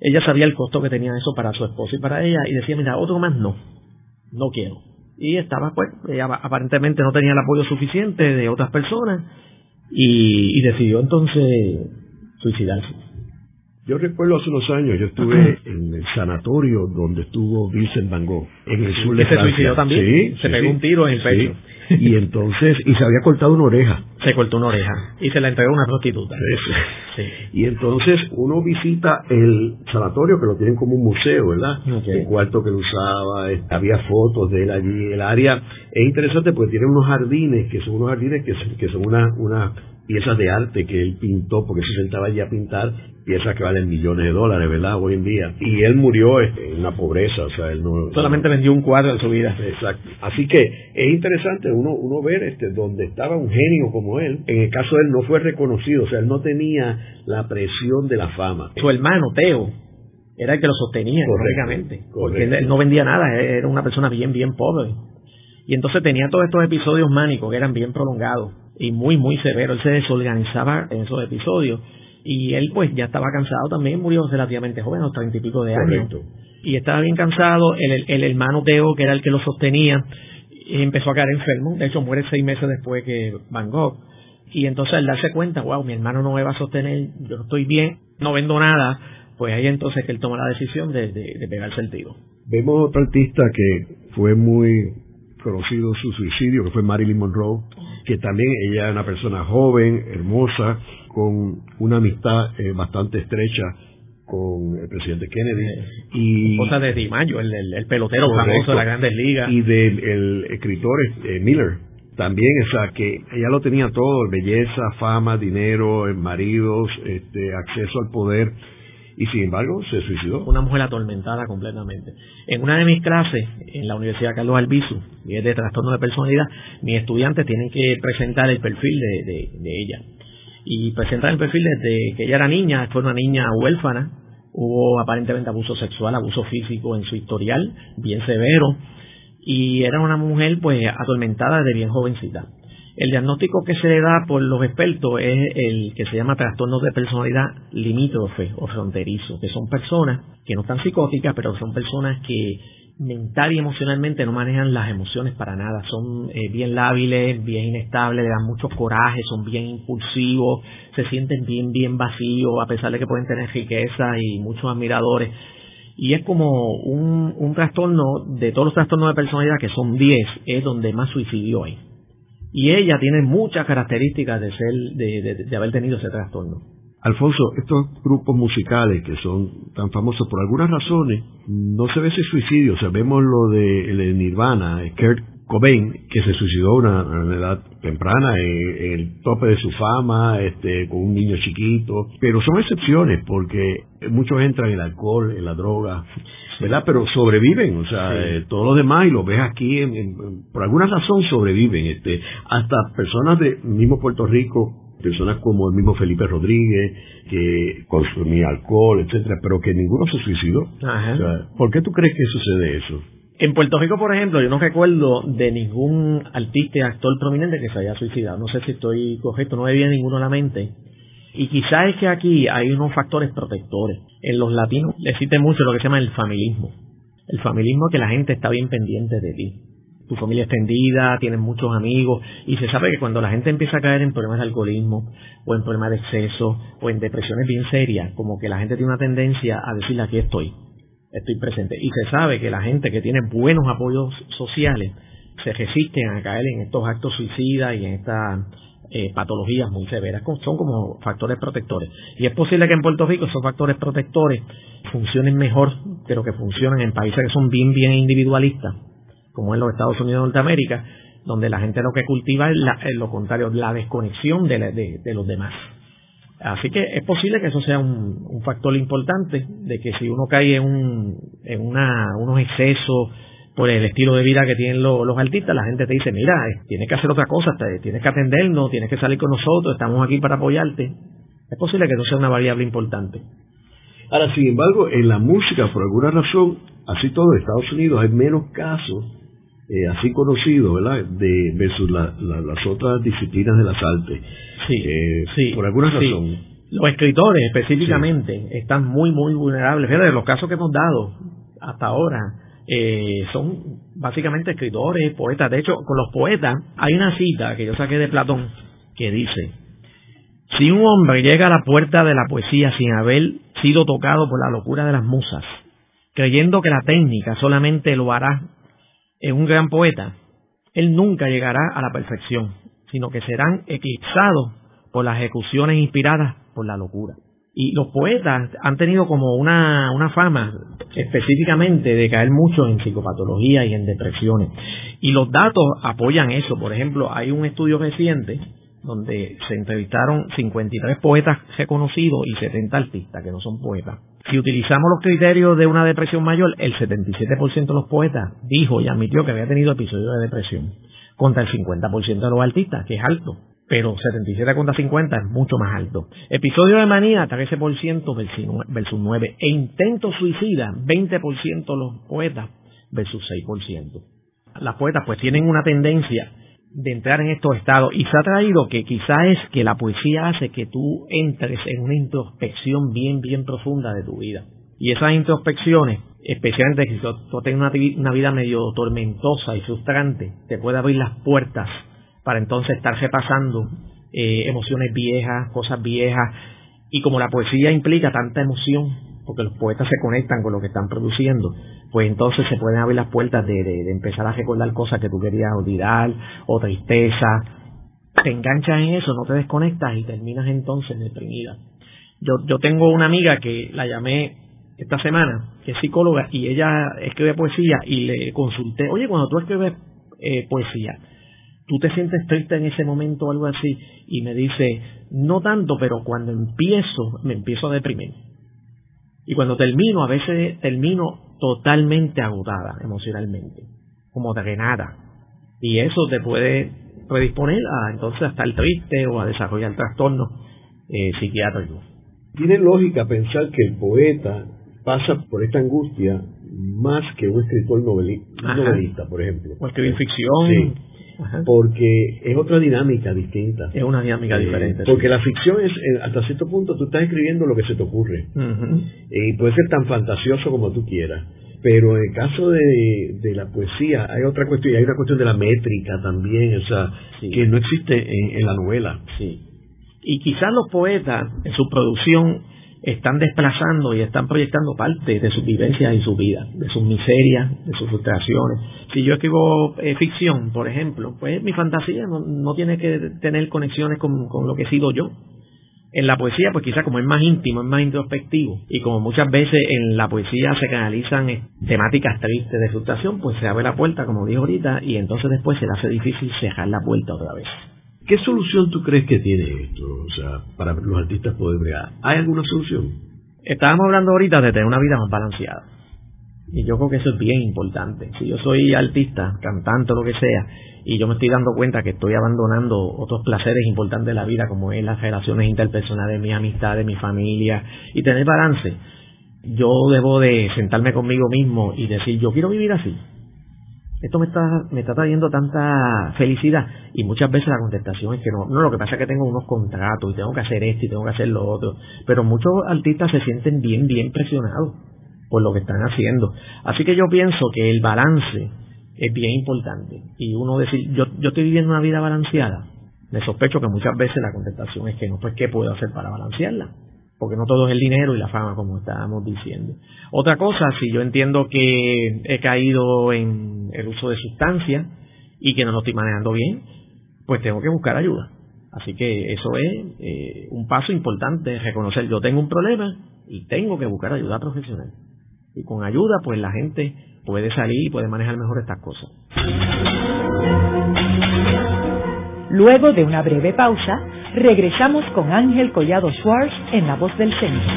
ella sabía el costo que tenía eso para su esposo y para ella y decía, mira, otro más no, no quiero. Y estaba, pues, ella aparentemente no tenía el apoyo suficiente de otras personas y, decidió entonces suicidarse. Yo recuerdo hace unos años, yo estuve en el sanatorio donde estuvo Vincent Van Gogh, en el sur de Francia. ¿Se suicidó también? Sí, se pegó un tiro en el pecho. Y entonces, y se había cortado una oreja. Se cortó una oreja y se la entregó a una prostituta. Sí. Y entonces uno visita el sanatorio que lo tienen como un museo, ¿verdad? El cuarto que lo usaba, había fotos de él allí, el área. Es interesante porque tiene unos jardines que son unos jardines que, que son una, una piezas de arte que él pintó porque se sentaba allí a pintar piezas que valen millones de dólares, ¿verdad? Hoy en día. Y él murió este, en una pobreza, o sea, él no... Solamente vendió un cuadro en su vida. Exacto. Así que es interesante uno, uno ver este, donde estaba un genio como él. En el caso de él no fue reconocido, o sea, él no tenía la presión de la fama. Su hermano, Teo, era el que lo sostenía correctamente. Porque él no vendía nada, era una persona bien, bien pobre. Y entonces tenía todos estos episodios mánicos que eran bien prolongados y muy, muy severos. Él se desorganizaba en esos episodios y él pues ya estaba cansado también, murió relativamente joven, a los treinta y pico de años. Y estaba bien cansado, el, el, hermano Teo, que era el que lo sostenía, empezó a caer enfermo, de hecho muere seis meses después que Van Gogh. Y entonces al darse cuenta, wow, mi hermano no me va a sostener, yo estoy bien, no vendo nada, pues ahí entonces que él toma la decisión de, de, pegarse el tiro. Vemos otro artista que fue muy conocido su suicidio, que fue Marilyn Monroe, que también ella es una persona joven, hermosa, con una amistad eh, bastante estrecha con el presidente Kennedy. y Cosa de Di Mayo, el, el, pelotero famoso de las grandes ligas. Y del escritor eh, Miller. También, o sea, que ella lo tenía todo, belleza, fama, dinero, maridos, este, acceso al poder y sin embargo se suicidó. Una mujer atormentada completamente. En una de mis clases en la Universidad Carlos Albizu, y es de trastorno de personalidad, mis estudiantes tienen que presentar el perfil de, de, ella. Y presentar el perfil desde que ella era niña, fue una niña huérfana, hubo aparentemente abuso sexual, abuso físico en su historial, bien severo, y era una mujer pues atormentada desde bien jovencita. El diagnóstico que se le da por los expertos es el que se llama trastorno de personalidad limítrofe o fronterizo, que son personas que no están psicóticas, pero son personas que mental y emocionalmente no manejan las emociones para nada, son eh, bien lábiles, bien inestables, le dan mucho coraje, son bien impulsivos, se sienten bien, bien vacíos, a pesar de que pueden tener riqueza y muchos admiradores. Y es como un, un trastorno, de todos los trastornos de personalidad, que son 10, es donde más suicidio hay y ella tiene muchas características de ser de, haber tenido ese trastorno. Alfonso, estos grupos musicales que son tan famosos por algunas razones, no se ve ese suicidio, o sea, vemos lo de, Nirvana, Kurt Cobain, que se suicidó a una, edad temprana, en, el tope de su fama, este, con un niño chiquito, pero son excepciones porque muchos entran en el alcohol, en la droga, ¿verdad? Pero sobreviven, o sea, eh, todos los demás, y lo ves aquí, por alguna razón sobreviven, este, hasta personas de mismo Puerto Rico, personas como el mismo Felipe Rodríguez, que consumía alcohol, etcétera, pero que ninguno se suicidó. ¿Por qué tú crees que sucede eso? En Puerto Rico, por ejemplo, yo no recuerdo de ningún artista actor prominente que se haya suicidado. No sé si estoy correcto, no me viene ninguno a la mente. Y quizás es que aquí hay unos factores protectores. En los latinos existe mucho lo que se llama el familismo. El familismo que la gente está bien pendiente de ti. Tu familia extendida, tienes muchos amigos y se sabe que cuando la gente empieza a caer en problemas de alcoholismo o en problemas de exceso o en depresiones bien serias, como que la gente tiene una tendencia a decirle aquí estoy, estoy presente. Y se sabe que la gente que tiene buenos apoyos sociales se resisten a caer en estos actos suicidas y en esta eh, patologías muy severas, son como factores protectores. Y es posible que en Puerto Rico esos factores protectores funcionen mejor de lo que funcionan en países que son bien, bien individualistas, como en los Estados Unidos de Norteamérica, donde la gente lo que cultiva es, lo contrario, la desconexión de, los demás. Así que es posible que eso sea un, factor importante, de que si uno cae en, un, en una, unos excesos por el estilo de vida que tienen los, artistas, la gente te dice, mira, eh, tienes que hacer otra cosa, tienes que atendernos, tienes que salir con nosotros, estamos aquí para apoyarte. Es posible que eso sea una variable importante. Ahora, sin embargo, en la música, por alguna razón, así todo en Estados Unidos hay menos casos eh, así conocidos, ¿verdad?, de versus las otras disciplinas de las artes. Sí, eh, sí. Por alguna razón. Los escritores específicamente están muy, muy vulnerables. Fíjate, los casos que hemos dado hasta ahora, eh, son básicamente escritores, poetas. De hecho, con los poetas hay una cita que yo saqué de Platón que dice, si un hombre llega a la puerta de la poesía sin haber sido tocado por la locura de las musas, creyendo que la técnica solamente lo hará en un gran poeta, él nunca llegará a la perfección, sino que serán eclipsados por las ejecuciones inspiradas por la locura. Y los poetas han tenido como una, una fama específicamente de caer mucho en psicopatología y en depresiones. Y los datos apoyan eso. Por ejemplo, hay un estudio reciente donde se entrevistaron 53 poetas reconocidos y 70 artistas que no son poetas. Si utilizamos los criterios de una depresión mayor, el 77% de los poetas dijo y admitió que había tenido episodios de depresión, contra el 50% de los artistas, que es alto pero 77 contra 50 es mucho más alto. Episodio de manía, 13% versus 9. E intento suicida, 20% los poetas versus 6%. Las poetas pues tienen una tendencia de entrar en estos estados y se ha traído que quizás es que la poesía hace que tú entres en una introspección bien, bien profunda de tu vida. Y esas introspecciones, especialmente si tú, tienes una, una vida medio tormentosa y frustrante, te puede abrir las puertas para entonces estar repasando eh, emociones viejas, cosas viejas, y como la poesía implica tanta emoción, porque los poetas se conectan con lo que están produciendo, pues entonces se pueden abrir las puertas de, empezar a recordar cosas que tú querías olvidar, o tristeza, te enganchas en eso, no te desconectas y terminas entonces deprimida. Yo, yo tengo una amiga que la llamé esta semana, que es psicóloga, y ella escribe poesía y le consulté, oye, cuando tú escribes eh, poesía, ¿tú te sientes triste en ese momento o algo así? Y me dice, no tanto, pero cuando empiezo, me empiezo a deprimir. Y cuando termino, a veces termino totalmente agotada emocionalmente, como drenada. Y eso te puede predisponer a entonces a estar triste o a desarrollar trastornos eh, psiquiátricos. Tiene lógica pensar que el poeta pasa por esta angustia más que un escritor novelista, por ejemplo. O escribir ficción. Porque es otra dinámica distinta. Es una dinámica eh, diferente. Porque la ficción es, eh, hasta cierto punto, tú estás escribiendo lo que se te ocurre. Y puede ser tan fantasioso como tú quieras. Pero en el caso de, de la poesía hay otra cuestión, hay una cuestión de la métrica también, o sea, que no existe en, en la novela. Sí. Y quizás los poetas, en su producción, están desplazando y están proyectando parte de sus vivencias y su vida, de sus miserias, de sus frustraciones. Si yo escribo eh, ficción, por ejemplo, pues mi fantasía no, tiene que tener conexiones con, lo que he sido yo. En la poesía, pues quizás como es más íntimo, es más introspectivo, y como muchas veces en la poesía se canalizan eh, temáticas tristes de frustración, pues se abre la puerta, como dijo ahorita, y entonces después se le hace difícil cerrar la puerta otra vez. ¿Qué solución tú crees que tiene esto? O sea, para los artistas poder bregar. ¿Hay alguna solución? Estábamos hablando ahorita de tener una vida más balanceada. Y yo creo que eso es bien importante. Si yo soy artista, cantante o lo que sea, y yo me estoy dando cuenta que estoy abandonando otros placeres importantes de la vida, como es las relaciones interpersonales, mi amistad, de mi familia, y tener balance, yo debo de sentarme conmigo mismo y decir, yo quiero vivir así esto me está, me está trayendo tanta felicidad y muchas veces la contestación es que no, no, lo que pasa es que tengo unos contratos y tengo que hacer esto y tengo que hacer lo otro, pero muchos artistas se sienten bien, bien presionados por lo que están haciendo. Así que yo pienso que el balance es bien importante y uno decir, yo, yo estoy viviendo una vida balanceada, me sospecho que muchas veces la contestación es que no, pues ¿qué puedo hacer para balancearla? Porque no todo es el dinero y la fama, como estábamos diciendo. Otra cosa, si yo entiendo que he caído en el uso de sustancias y que no lo estoy manejando bien, pues tengo que buscar ayuda. Así que eso es eh, un paso importante, reconocer yo tengo un problema y tengo que buscar ayuda profesional. Y con ayuda, pues la gente puede salir y puede manejar mejor estas cosas. Luego de una breve pausa, regresamos con Ángel Collado Schwartz en La Voz del Centro.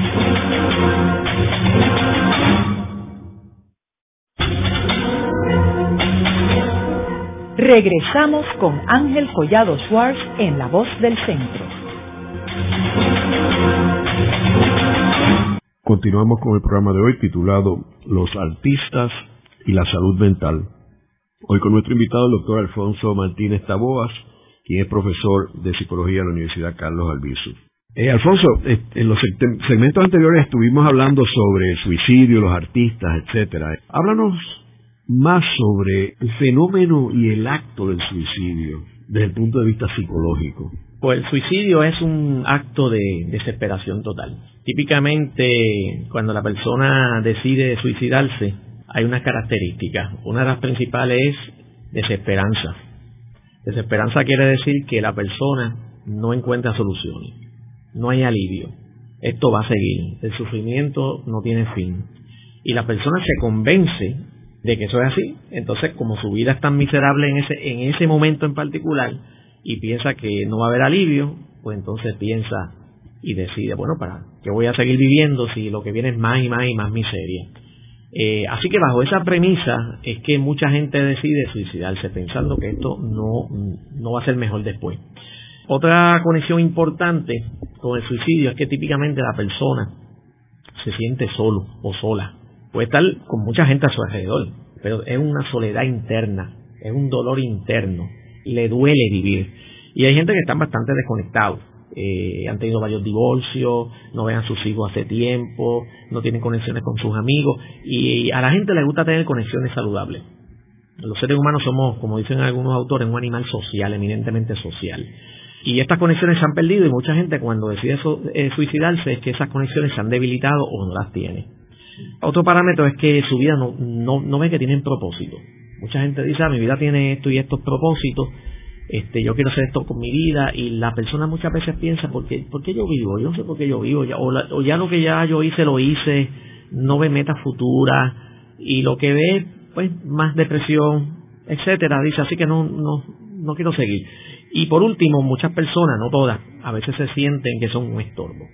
Regresamos con Ángel Collado Schwartz en La Voz del Centro. Continuamos con el programa de hoy titulado Los artistas y la salud mental. Hoy con nuestro invitado, el doctor Alfonso Martínez Taboas, quien es profesor de psicología en la Universidad Carlos Albizu. Eh, Alfonso, en los segmentos anteriores estuvimos hablando sobre el suicidio, los artistas, etcétera. Háblanos más sobre el fenómeno y el acto del suicidio desde el punto de vista psicológico. Pues el suicidio es un acto de desesperación total. Típicamente, cuando la persona decide suicidarse, hay unas características. Una de las principales es desesperanza. Desesperanza quiere decir que la persona no encuentra soluciones, no hay alivio. Esto va a seguir, el sufrimiento no tiene fin. Y la persona se convence de que eso es así. Entonces, como su vida es tan miserable en ese, en ese momento en particular y piensa que no va a haber alivio, pues entonces piensa y decide, bueno, ¿para qué voy a seguir viviendo si lo que viene es más y más y más miseria? Eh, así que bajo esa premisa es que mucha gente decide suicidarse pensando que esto no, no va a ser mejor después. Otra conexión importante con el suicidio es que típicamente la persona se siente solo o sola. Puede estar con mucha gente a su alrededor, pero es una soledad interna, es un dolor interno, le duele vivir. Y hay gente que están bastante desconectados eh, han tenido varios divorcios, no ven a sus hijos hace tiempo, no tienen conexiones con sus amigos y a la gente le gusta tener conexiones saludables. Los seres humanos somos, como dicen algunos autores, un animal social, eminentemente social. Y estas conexiones se han perdido y mucha gente cuando decide eh, suicidarse es que esas conexiones se han debilitado o no las tiene. Otro parámetro es que su vida no, no, no ve que tienen propósito. Mucha gente dice, ah, mi vida tiene esto y estos propósitos, este, yo quiero hacer esto con mi vida y la persona muchas veces piensa, ¿por qué, yo vivo? Yo no sé por qué yo vivo, ya, o, ya lo que ya yo hice, lo hice, no ve metas futuras y lo que ve, pues, más depresión, etcétera, dice, así que no, no, no quiero seguir. Y por último, muchas personas, no todas, a veces se sienten que son un estorbo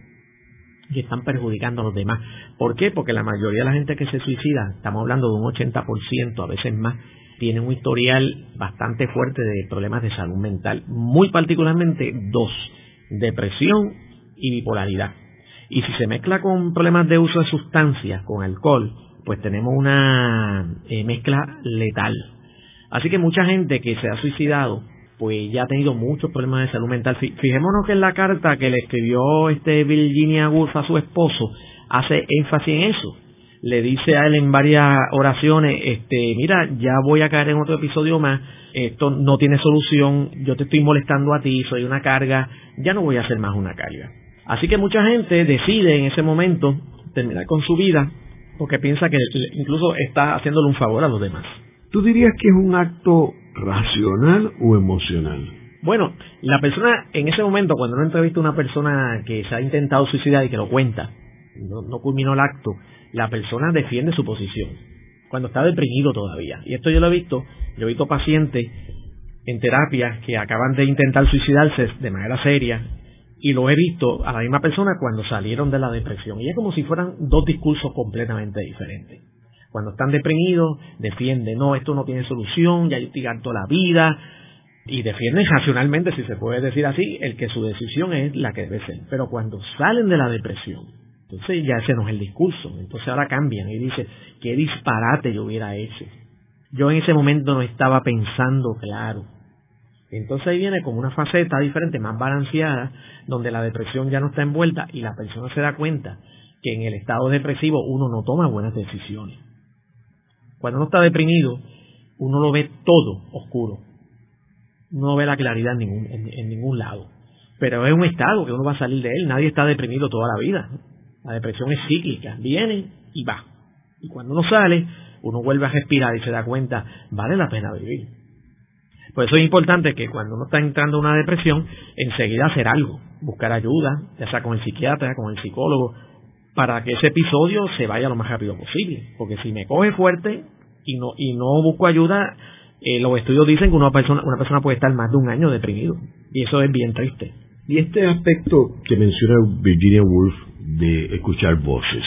y están perjudicando a los demás. ¿Por qué? Porque la mayoría de la gente que se suicida, estamos hablando de un 80%, a veces más, tiene un historial bastante fuerte de problemas de salud mental, muy particularmente dos, depresión y bipolaridad. Y si se mezcla con problemas de uso de sustancias, con alcohol, pues tenemos una eh, mezcla letal. Así que mucha gente que se ha suicidado, pues ya ha tenido muchos problemas de salud mental. Fijémonos que en la carta que le escribió este Virginia Woolf a su esposo hace énfasis en eso le dice a él en varias oraciones, este, mira, ya voy a caer en otro episodio más, esto no tiene solución, yo te estoy molestando a ti, soy una carga, ya no voy a ser más una carga. Así que mucha gente decide en ese momento terminar con su vida porque piensa que incluso está haciéndole un favor a los demás. ¿Tú dirías que es un acto racional o emocional? Bueno, la persona en ese momento, cuando uno entrevista a una persona que se ha intentado suicidar y que lo cuenta, no, no culminó el acto, la persona defiende su posición cuando está deprimido todavía. Y esto yo lo he visto, yo he visto pacientes en terapia que acaban de intentar suicidarse de manera seria y lo he visto a la misma persona cuando salieron de la depresión. Y es como si fueran dos discursos completamente diferentes. Cuando están deprimidos, defienden, no, esto no tiene solución, ya yo estoy toda la vida, y defienden racionalmente, si se puede decir así, el que su decisión es la que debe ser. Pero cuando salen de la depresión, entonces ya ese no es el discurso. Entonces ahora cambian y dice, qué disparate yo hubiera hecho. Yo en ese momento no estaba pensando claro. Entonces ahí viene como una faceta diferente, más balanceada, donde la depresión ya no está envuelta y la persona se da cuenta que en el estado depresivo uno no toma buenas decisiones. Cuando uno está deprimido, uno lo ve todo oscuro. No ve la claridad en ningún, en ningún lado. Pero es un estado que uno va a salir de él. Nadie está deprimido toda la vida. La depresión es cíclica, viene y va. Y cuando uno sale, uno vuelve a respirar y se da cuenta, vale la pena vivir. Por eso es importante que cuando uno está entrando en una depresión, enseguida hacer algo, buscar ayuda, ya sea con el psiquiatra, con el psicólogo, para que ese episodio se vaya lo más rápido posible. Porque si me coge fuerte y no, y no busco ayuda, eh, los estudios dicen que una persona, una persona puede estar más de un año deprimido. Y eso es bien triste. Y este aspecto que menciona Virginia Woolf de escuchar voces,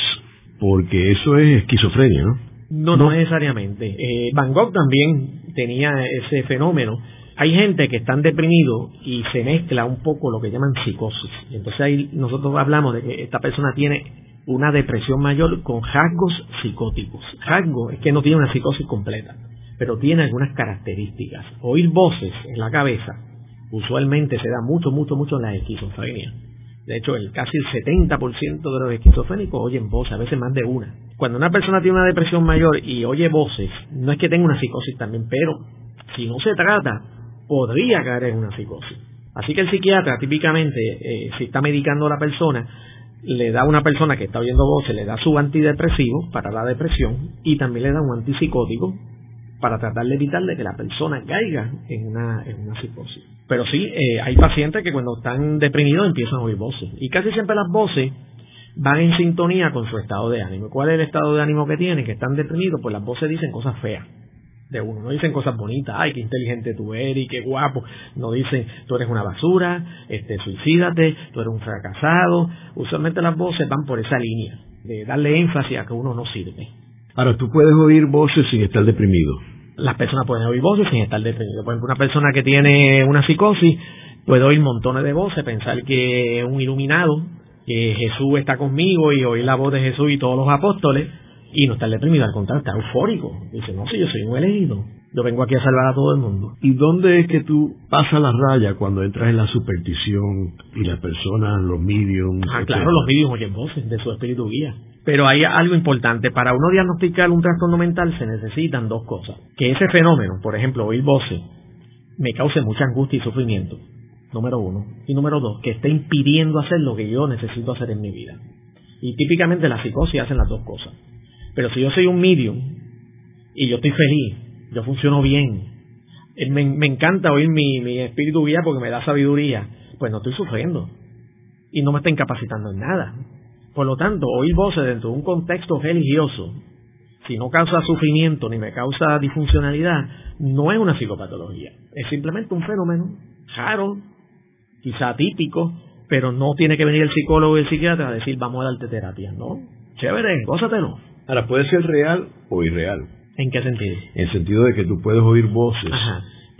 porque eso es esquizofrenia, ¿no? No, no, necesariamente. Eh, Van Gogh también tenía ese fenómeno. Hay gente que están deprimidos y se mezcla un poco lo que llaman psicosis. Entonces ahí nosotros hablamos de que esta persona tiene una depresión mayor con rasgos psicóticos. Rasgo es que no tiene una psicosis completa, pero tiene algunas características. Oír voces en la cabeza usualmente se da mucho, mucho, mucho en la esquizofrenia. De hecho, el casi el 70% de los esquizofrénicos oyen voces, a veces más de una. Cuando una persona tiene una depresión mayor y oye voces, no es que tenga una psicosis también, pero si no se trata, podría caer en una psicosis. Así que el psiquiatra típicamente, eh, si está medicando a la persona, le da a una persona que está oyendo voces, le da su antidepresivo para la depresión y también le da un antipsicótico para tratar de evitar de que la persona caiga en una, en una psicosis. Pero sí, eh, hay pacientes que cuando están deprimidos empiezan a oír voces. Y casi siempre las voces van en sintonía con su estado de ánimo. ¿Cuál es el estado de ánimo que tienen? Que están deprimidos, pues las voces dicen cosas feas de uno. No dicen cosas bonitas, ay, qué inteligente tú eres, qué guapo. No dicen, tú eres una basura, este, suicídate, tú eres un fracasado. Usualmente las voces van por esa línea, de darle énfasis a que uno no sirve. Ahora, tú puedes oír voces sin estar deprimido. Las personas pueden oír voces sin estar deprimido. Por ejemplo, una persona que tiene una psicosis puede oír montones de voces, pensar que es un iluminado, que Jesús está conmigo y oír la voz de Jesús y todos los apóstoles y no estar deprimido, al contrario, está eufórico. Dice, no, si yo soy un elegido, yo vengo aquí a salvar a todo el mundo. ¿Y dónde es que tú pasas la raya cuando entras en la superstición y las personas, los mediums? Ah, claro, los mediums oyen voces de su espíritu guía. Pero hay algo importante, para uno diagnosticar un trastorno mental se necesitan dos cosas. Que ese fenómeno, por ejemplo, oír voces, me cause mucha angustia y sufrimiento, número uno. Y número dos, que esté impidiendo hacer lo que yo necesito hacer en mi vida. Y típicamente la psicosis hacen las dos cosas. Pero si yo soy un medium y yo estoy feliz, yo funciono bien, eh, me, me encanta oír mi, mi espíritu guía porque me da sabiduría, pues no estoy sufriendo y no me está incapacitando en nada. Por lo tanto, oír voces dentro de un contexto religioso, si no causa sufrimiento ni me causa disfuncionalidad, no es una psicopatología. Es simplemente un fenómeno raro, quizá típico, pero no tiene que venir el psicólogo y el psiquiatra a decir vamos a darte terapia, ¿no? Chévere, gózatelo. Ahora, puede ser real o irreal. ¿En qué sentido? En el sentido de que tú puedes oír voces,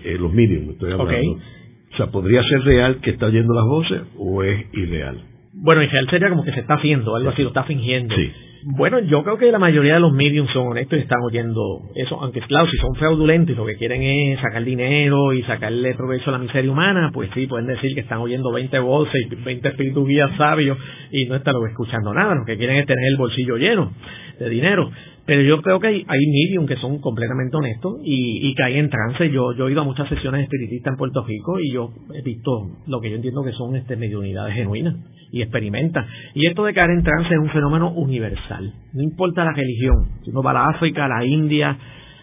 eh, los mediums, estoy hablando. O sea, ¿podría ser real que está oyendo las voces o es irreal? Bueno, irreal sería como que se está haciendo, algo así, lo está fingiendo. Sí. Bueno, yo creo que la mayoría de los mediums son honestos y están oyendo eso, aunque claro, si son fraudulentos y lo que quieren es sacar dinero y sacarle provecho a la miseria humana, pues sí, pueden decir que están oyendo 20 voces y 20 espíritus guías sabios y no están escuchando nada, lo que quieren es tener el bolsillo lleno de dinero. Pero yo creo que hay, hay medium que son completamente honestos y, y caen en trance. Yo, he ido a muchas sesiones espiritistas en Puerto Rico y yo he visto lo que yo entiendo que son este, mediunidades genuinas y experimentan. Y esto de caer en trance es un fenómeno universal. No importa la religión. Si uno va a la África, a la India,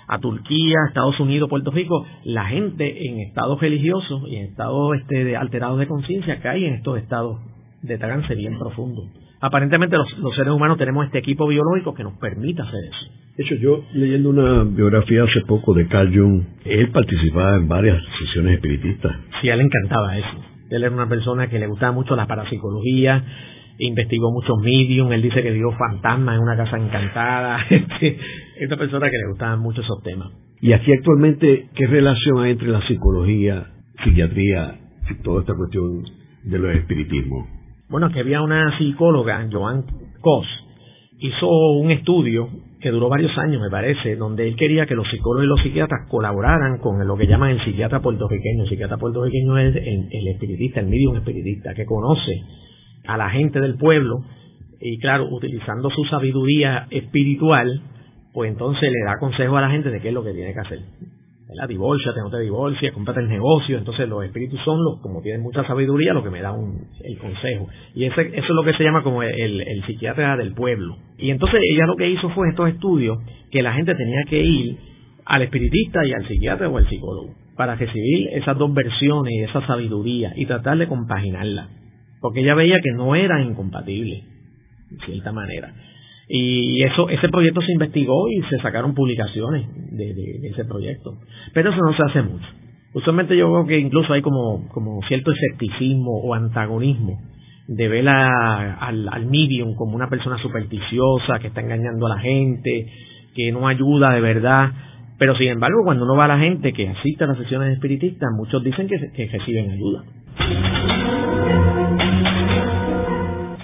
a Turquía, Estados Unidos, Puerto Rico, la gente en estados religiosos y en estados este, alterados de conciencia cae en estos estados de trance bien profundos aparentemente los, seres humanos tenemos este equipo biológico que nos permite hacer eso. De hecho, yo leyendo una biografía hace poco de Carl Jung, él participaba en varias sesiones espiritistas. Sí, a él le encantaba eso. Él era una persona que le gustaba mucho la parapsicología, investigó muchos medium, él dice que vio fantasmas en una casa encantada. Este, es una persona que le gustaban mucho esos temas. Y aquí actualmente, ¿qué relación hay entre la psicología, psiquiatría y toda esta cuestión de los espiritismos? Bueno, que había una psicóloga, Joan Cos, hizo un estudio que duró varios años, me parece, donde él quería que los psicólogos y los psiquiatras colaboraran con lo que llaman el psiquiatra puertorriqueño. El psiquiatra puertorriqueño es el, espiritista, el medium espiritista, que conoce a la gente del pueblo y, claro, utilizando su sabiduría espiritual, pues entonces le da consejo a la gente de qué es lo que tiene que hacer la Divórciate, no te divorcias, cómprate el negocio. Entonces los espíritus son los, como tienen mucha sabiduría, lo que me da un, el consejo. Y ese, eso es lo que se llama como el, el psiquiatra del pueblo. Y entonces ella lo que hizo fue estos estudios que la gente tenía que ir al espiritista y al psiquiatra o al psicólogo para recibir esas dos versiones esa sabiduría y tratar de compaginarla. Porque ella veía que no era incompatible, de cierta manera. Y eso, ese proyecto se investigó y se sacaron publicaciones de, ese proyecto. Pero eso no se hace mucho. Usualmente yo veo que incluso hay como, como cierto escepticismo o antagonismo de ver al, al medium como una persona supersticiosa que está engañando a la gente, que no ayuda de verdad. Pero sin embargo, cuando uno va a la gente que asiste a las sesiones espiritistas, muchos dicen que, que reciben ayuda.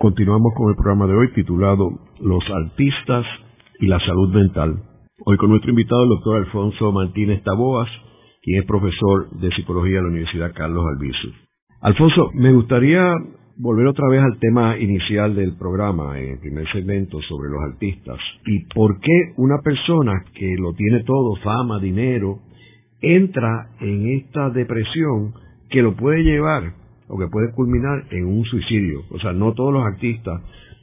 Continuamos con el programa de hoy titulado Los artistas y la salud mental. Hoy con nuestro invitado el doctor Alfonso Martínez Taboas, quien es profesor de psicología en la Universidad Carlos Albizu. Alfonso, me gustaría volver otra vez al tema inicial del programa, en el primer segmento, sobre los artistas. ¿Y por qué una persona que lo tiene todo, fama, dinero, entra en esta depresión que lo puede llevar o que puede culminar en un suicidio. O sea, no todos los artistas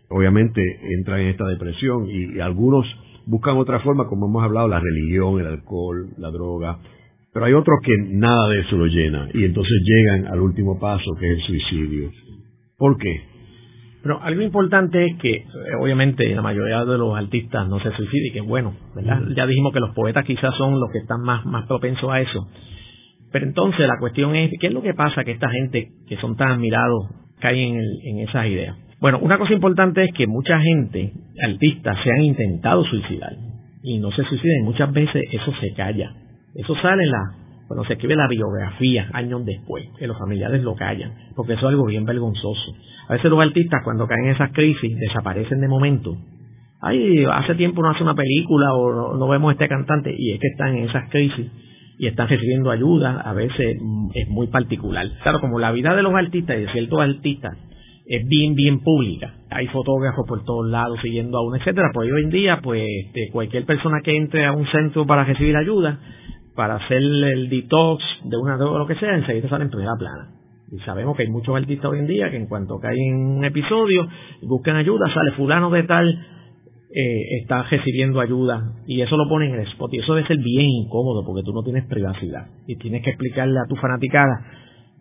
obviamente entran en esta depresión y, algunos buscan otra forma, como hemos hablado, la religión, el alcohol, la droga, pero hay otros que nada de eso lo llena y entonces llegan al último paso que es el suicidio. ¿Por qué? Pero algo importante es que, eh, obviamente, la mayoría de los artistas no se suiciden, que es bueno, ¿verdad? Ya dijimos que los poetas quizás son los que están más, más propensos a eso. Pero entonces la cuestión es, ¿qué es lo que pasa que esta gente que son tan admirados caen en, en esas ideas? Bueno, una cosa importante es que mucha gente, artistas, se han intentado suicidar y no se suiciden. Muchas veces eso se calla. Eso sale en la, cuando se escribe la biografía años después, que los familiares lo callan, porque eso es algo bien vergonzoso. A veces los artistas cuando caen en esas crisis desaparecen de momento. Ay, hace tiempo no hace una película o no, no vemos a este cantante y es que están en esas crisis y están recibiendo ayuda, a veces mm, es muy particular. Claro, como la vida de los artistas y de ciertos artistas es bien, bien pública. Hay fotógrafos por todos lados siguiendo a uno, etcétera. Pues hoy en día, pues este, cualquier persona que entre a un centro para recibir ayuda, para hacer el detox de una droga o lo que sea, enseguida sale en primera plana. Y sabemos que hay muchos artistas hoy en día que en cuanto caen en un episodio, buscan ayuda, sale fulano de tal, eh, está recibiendo ayuda y eso lo ponen en el spot y eso debe ser bien incómodo porque tú no tienes privacidad y tienes que explicarle a tu fanaticada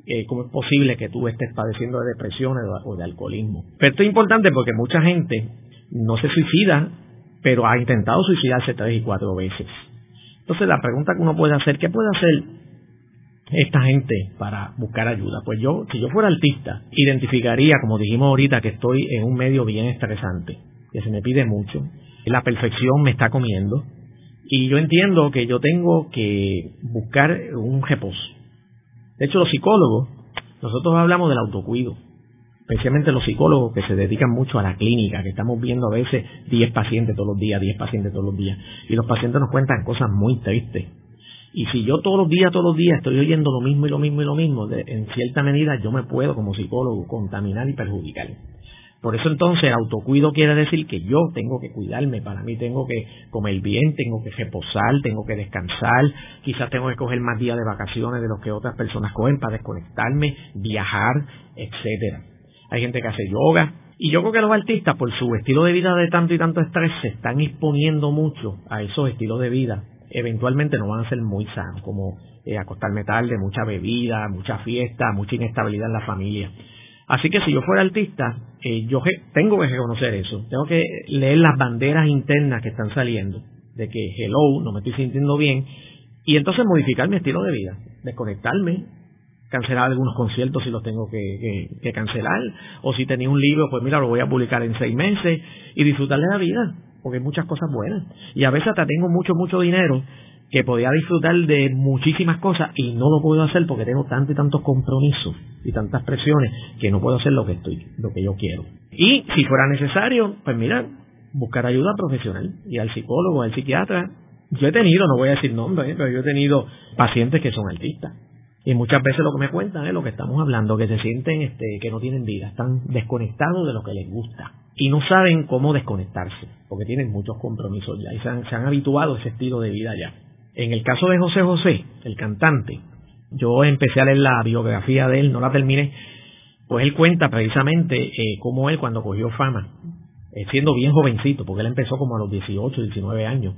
eh, cómo es posible que tú estés padeciendo de depresión o de alcoholismo. Pero esto es importante porque mucha gente no se suicida, pero ha intentado suicidarse tres y cuatro veces. Entonces la pregunta que uno puede hacer, ¿qué puede hacer esta gente para buscar ayuda? Pues yo, si yo fuera artista, identificaría, como dijimos ahorita, que estoy en un medio bien estresante, que se me pide mucho, la perfección me está comiendo, y yo entiendo que yo tengo que buscar un reposo de hecho, los psicólogos, nosotros hablamos del autocuido, especialmente los psicólogos que se dedican mucho a la clínica, que estamos viendo a veces 10 pacientes todos los días, 10 pacientes todos los días, y los pacientes nos cuentan cosas muy tristes. Y si yo todos los días, todos los días estoy oyendo lo mismo y lo mismo y lo mismo, en cierta medida yo me puedo como psicólogo contaminar y perjudicar. Por eso entonces autocuido quiere decir que yo tengo que cuidarme, para mí tengo que comer bien, tengo que reposar, tengo que descansar, quizás tengo que coger más días de vacaciones de los que otras personas cogen para desconectarme, viajar, etcétera. Hay gente que hace yoga, y yo creo que los artistas, por su estilo de vida de tanto y tanto estrés, se están exponiendo mucho a esos estilos de vida. Eventualmente no van a ser muy sanos, como eh, acostarme tarde, mucha bebida, mucha fiesta, mucha inestabilidad en la familia. Así que si yo fuera artista, eh, yo tengo que reconocer eso. Tengo que leer las banderas internas que están saliendo de que hello, no me estoy sintiendo bien, y entonces modificar mi estilo de vida, desconectarme, cancelar algunos conciertos si los tengo que, que, cancelar, o si tenía un libro, pues mira, lo voy a publicar en seis meses y disfrutar de la vida, porque hay muchas cosas buenas. Y a veces hasta tengo mucho, mucho dinero que podía disfrutar de muchísimas cosas y no lo puedo hacer porque tengo tantos y tantos compromisos y tantas presiones que no puedo hacer lo que estoy, lo que yo quiero. Y si fuera necesario, pues mira, buscar ayuda profesional y al psicólogo, al psiquiatra. Yo he tenido, no voy a decir nombres, ¿eh? pero yo he tenido pacientes que son artistas. Y muchas veces lo que me cuentan es lo que estamos hablando, que se sienten este, que no tienen vida, están desconectados de lo que les gusta y no saben cómo desconectarse, porque tienen muchos compromisos ya y se han, se han habituado a ese estilo de vida ya. En el caso de José José, el cantante, yo empecé a leer la biografía de él, no la terminé, pues él cuenta precisamente eh, cómo él cuando cogió fama, eh, siendo bien jovencito, porque él empezó como a los 18, 19 años,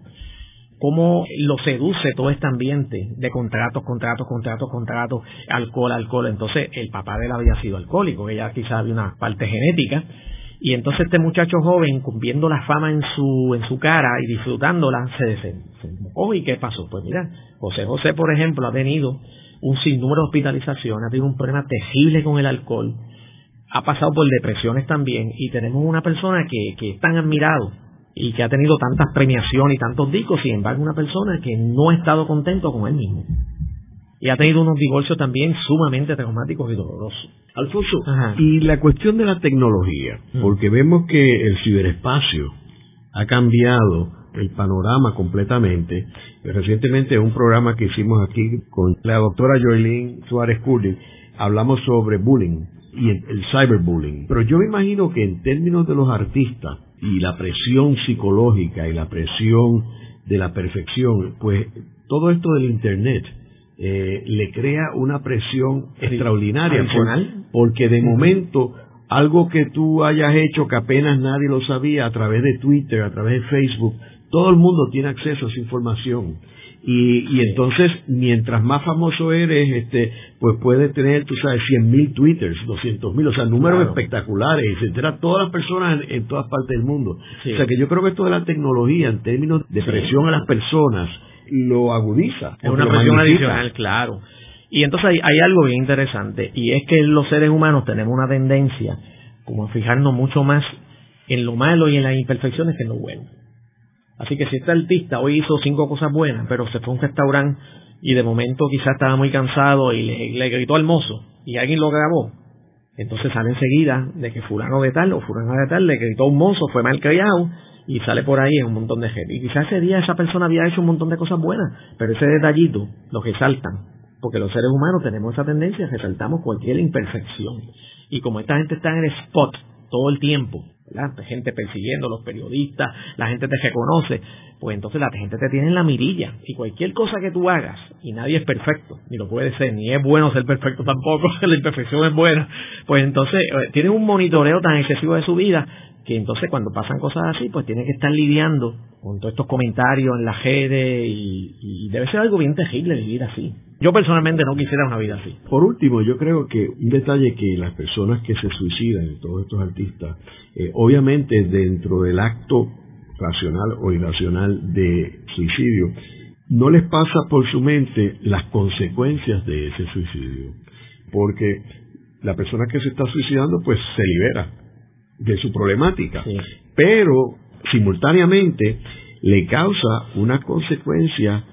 cómo lo seduce todo este ambiente de contratos, contratos, contratos, contratos, alcohol, alcohol. Entonces el papá de él había sido alcohólico, que ya quizás había una parte genética, y entonces este muchacho joven, viendo la fama en su, en su cara y disfrutándola, se, se, ¿y qué pasó? Pues mira, José José, por ejemplo, ha tenido un sinnúmero de hospitalizaciones, ha tenido un problema terrible con el alcohol, ha pasado por depresiones también, y tenemos una persona que, que es tan admirado y que ha tenido tantas premiaciones y tantos discos, sin embargo, una persona que no ha estado contento con él mismo y ha tenido unos divorcios también sumamente traumáticos y dolorosos. Alfonso, y la cuestión de la tecnología, mm. porque vemos que el ciberespacio ha cambiado el panorama completamente. Recientemente en un programa que hicimos aquí con la doctora Joylene Suárez Curry, hablamos sobre bullying y el, el cyberbullying. Pero yo me imagino que en términos de los artistas y la presión psicológica y la presión de la perfección, pues todo esto del Internet eh, le crea una presión extraordinaria, porque de momento algo que tú hayas hecho que apenas nadie lo sabía a través de Twitter, a través de Facebook, todo el mundo tiene acceso a esa información. Y, y entonces, mientras más famoso eres, este, pues puedes tener, tú sabes, 100 mil twitters, 200 mil, o sea, números espectaculares, y se entera todas las personas en, todas partes del mundo. O sea, que yo creo que esto de la tecnología, en términos de presión a las personas, lo agudiza. Es una presión adicional, claro. Y entonces hay, algo bien interesante, y es que los seres humanos tenemos una tendencia como a fijarnos mucho más en lo malo y en las imperfecciones que en lo bueno. Así que si este artista hoy hizo cinco cosas buenas, pero se fue a un restaurante y de momento quizás estaba muy cansado y le, gritó al mozo y alguien lo grabó, entonces sale enseguida de que fulano de tal o fulano de tal le gritó a un mozo, fue mal criado y sale por ahí en un montón de gente. Y quizás ese día esa persona había hecho un montón de cosas buenas, pero ese detallito lo resaltan. Porque los seres humanos tenemos esa tendencia, resaltamos cualquier imperfección. Y como esta gente está en el spot todo el tiempo, la gente persiguiendo, los periodistas, la gente te reconoce, pues entonces la gente te tiene en la mirilla. Y cualquier cosa que tú hagas, y nadie es perfecto, ni lo puede ser, ni es bueno ser perfecto tampoco, la imperfección es buena, pues entonces eh, tiene un monitoreo tan excesivo de su vida que entonces cuando pasan cosas así, pues tiene que estar lidiando con todos estos comentarios en la redes y, y debe ser algo bien terrible vivir así. Yo personalmente no quisiera una vida así. Por último, yo creo que un detalle que las personas que se suicidan, todos estos artistas, eh, obviamente dentro del acto racional o irracional de suicidio, no les pasa por su mente las consecuencias de ese suicidio. Porque la persona que se está suicidando pues se libera de su problemática. Pero simultáneamente le causa una consecuencia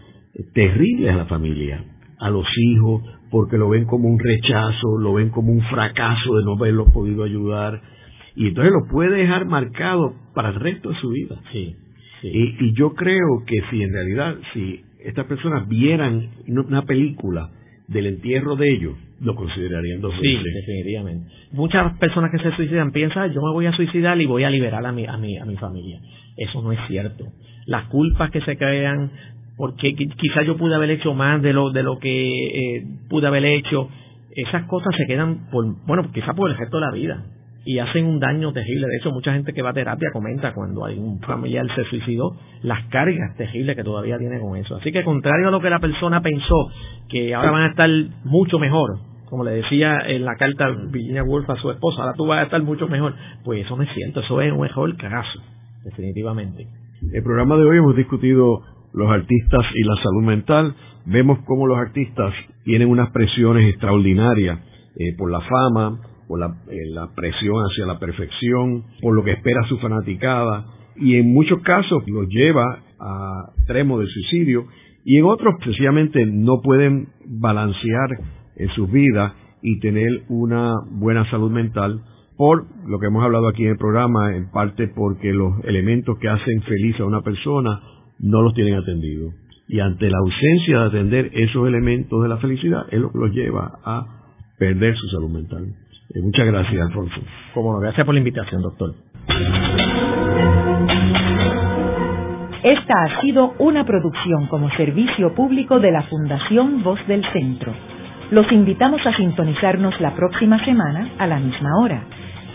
terrible a la familia, a los hijos, porque lo ven como un rechazo, lo ven como un fracaso de no haberlo podido ayudar, y entonces lo puede dejar marcado para el resto de su vida. Sí, Y, y, yo creo que si en realidad, si estas personas vieran una película del entierro de ellos, lo considerarían dos Sí, definitivamente. Muchas personas que se suicidan piensan, yo me voy a suicidar y voy a liberar a mi, a mi, a mi familia. Eso no es cierto. Las culpas que se crean, porque quizás yo pude haber hecho más de lo, de lo que eh, pude haber hecho, esas cosas se quedan por, bueno, quizás por el resto de la vida y hacen un daño terrible. De hecho, mucha gente que va a terapia comenta cuando hay un familiar se suicidó, las cargas terribles que todavía tiene con eso. Así que contrario a lo que la persona pensó, que ahora van a estar mucho mejor, como le decía en la carta Virginia Woolf a su esposa, ahora tú vas a estar mucho mejor, pues eso no es eso es un mejor caso, definitivamente. El programa de hoy hemos discutido los artistas y la salud mental. Vemos cómo los artistas tienen unas presiones extraordinarias eh, por la fama, por eh, la, presión hacia la perfección, por lo que espera su fanaticada, y en muchos casos los lleva a extremo de suicidio, y en otros sencillamente no pueden balancear en sus vidas y tener una buena salud mental por lo que hemos hablado aquí en el programa, en parte porque los elementos que hacen feliz a una persona no los tienen atendido. Y ante la ausencia de atender esos elementos de la felicidad, es lo que los lleva a perder su salud mental. Eh, muchas gracias, Alfonso. Como no, gracias por la invitación, doctor. Esta ha sido una producción como servicio público de la Fundación Voz del Centro. Los invitamos a sintonizarnos la próxima semana a la misma hora.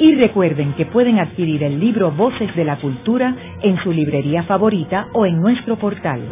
Y recuerden que pueden adquirir el libro Voces de la Cultura en su librería favorita o en nuestro portal.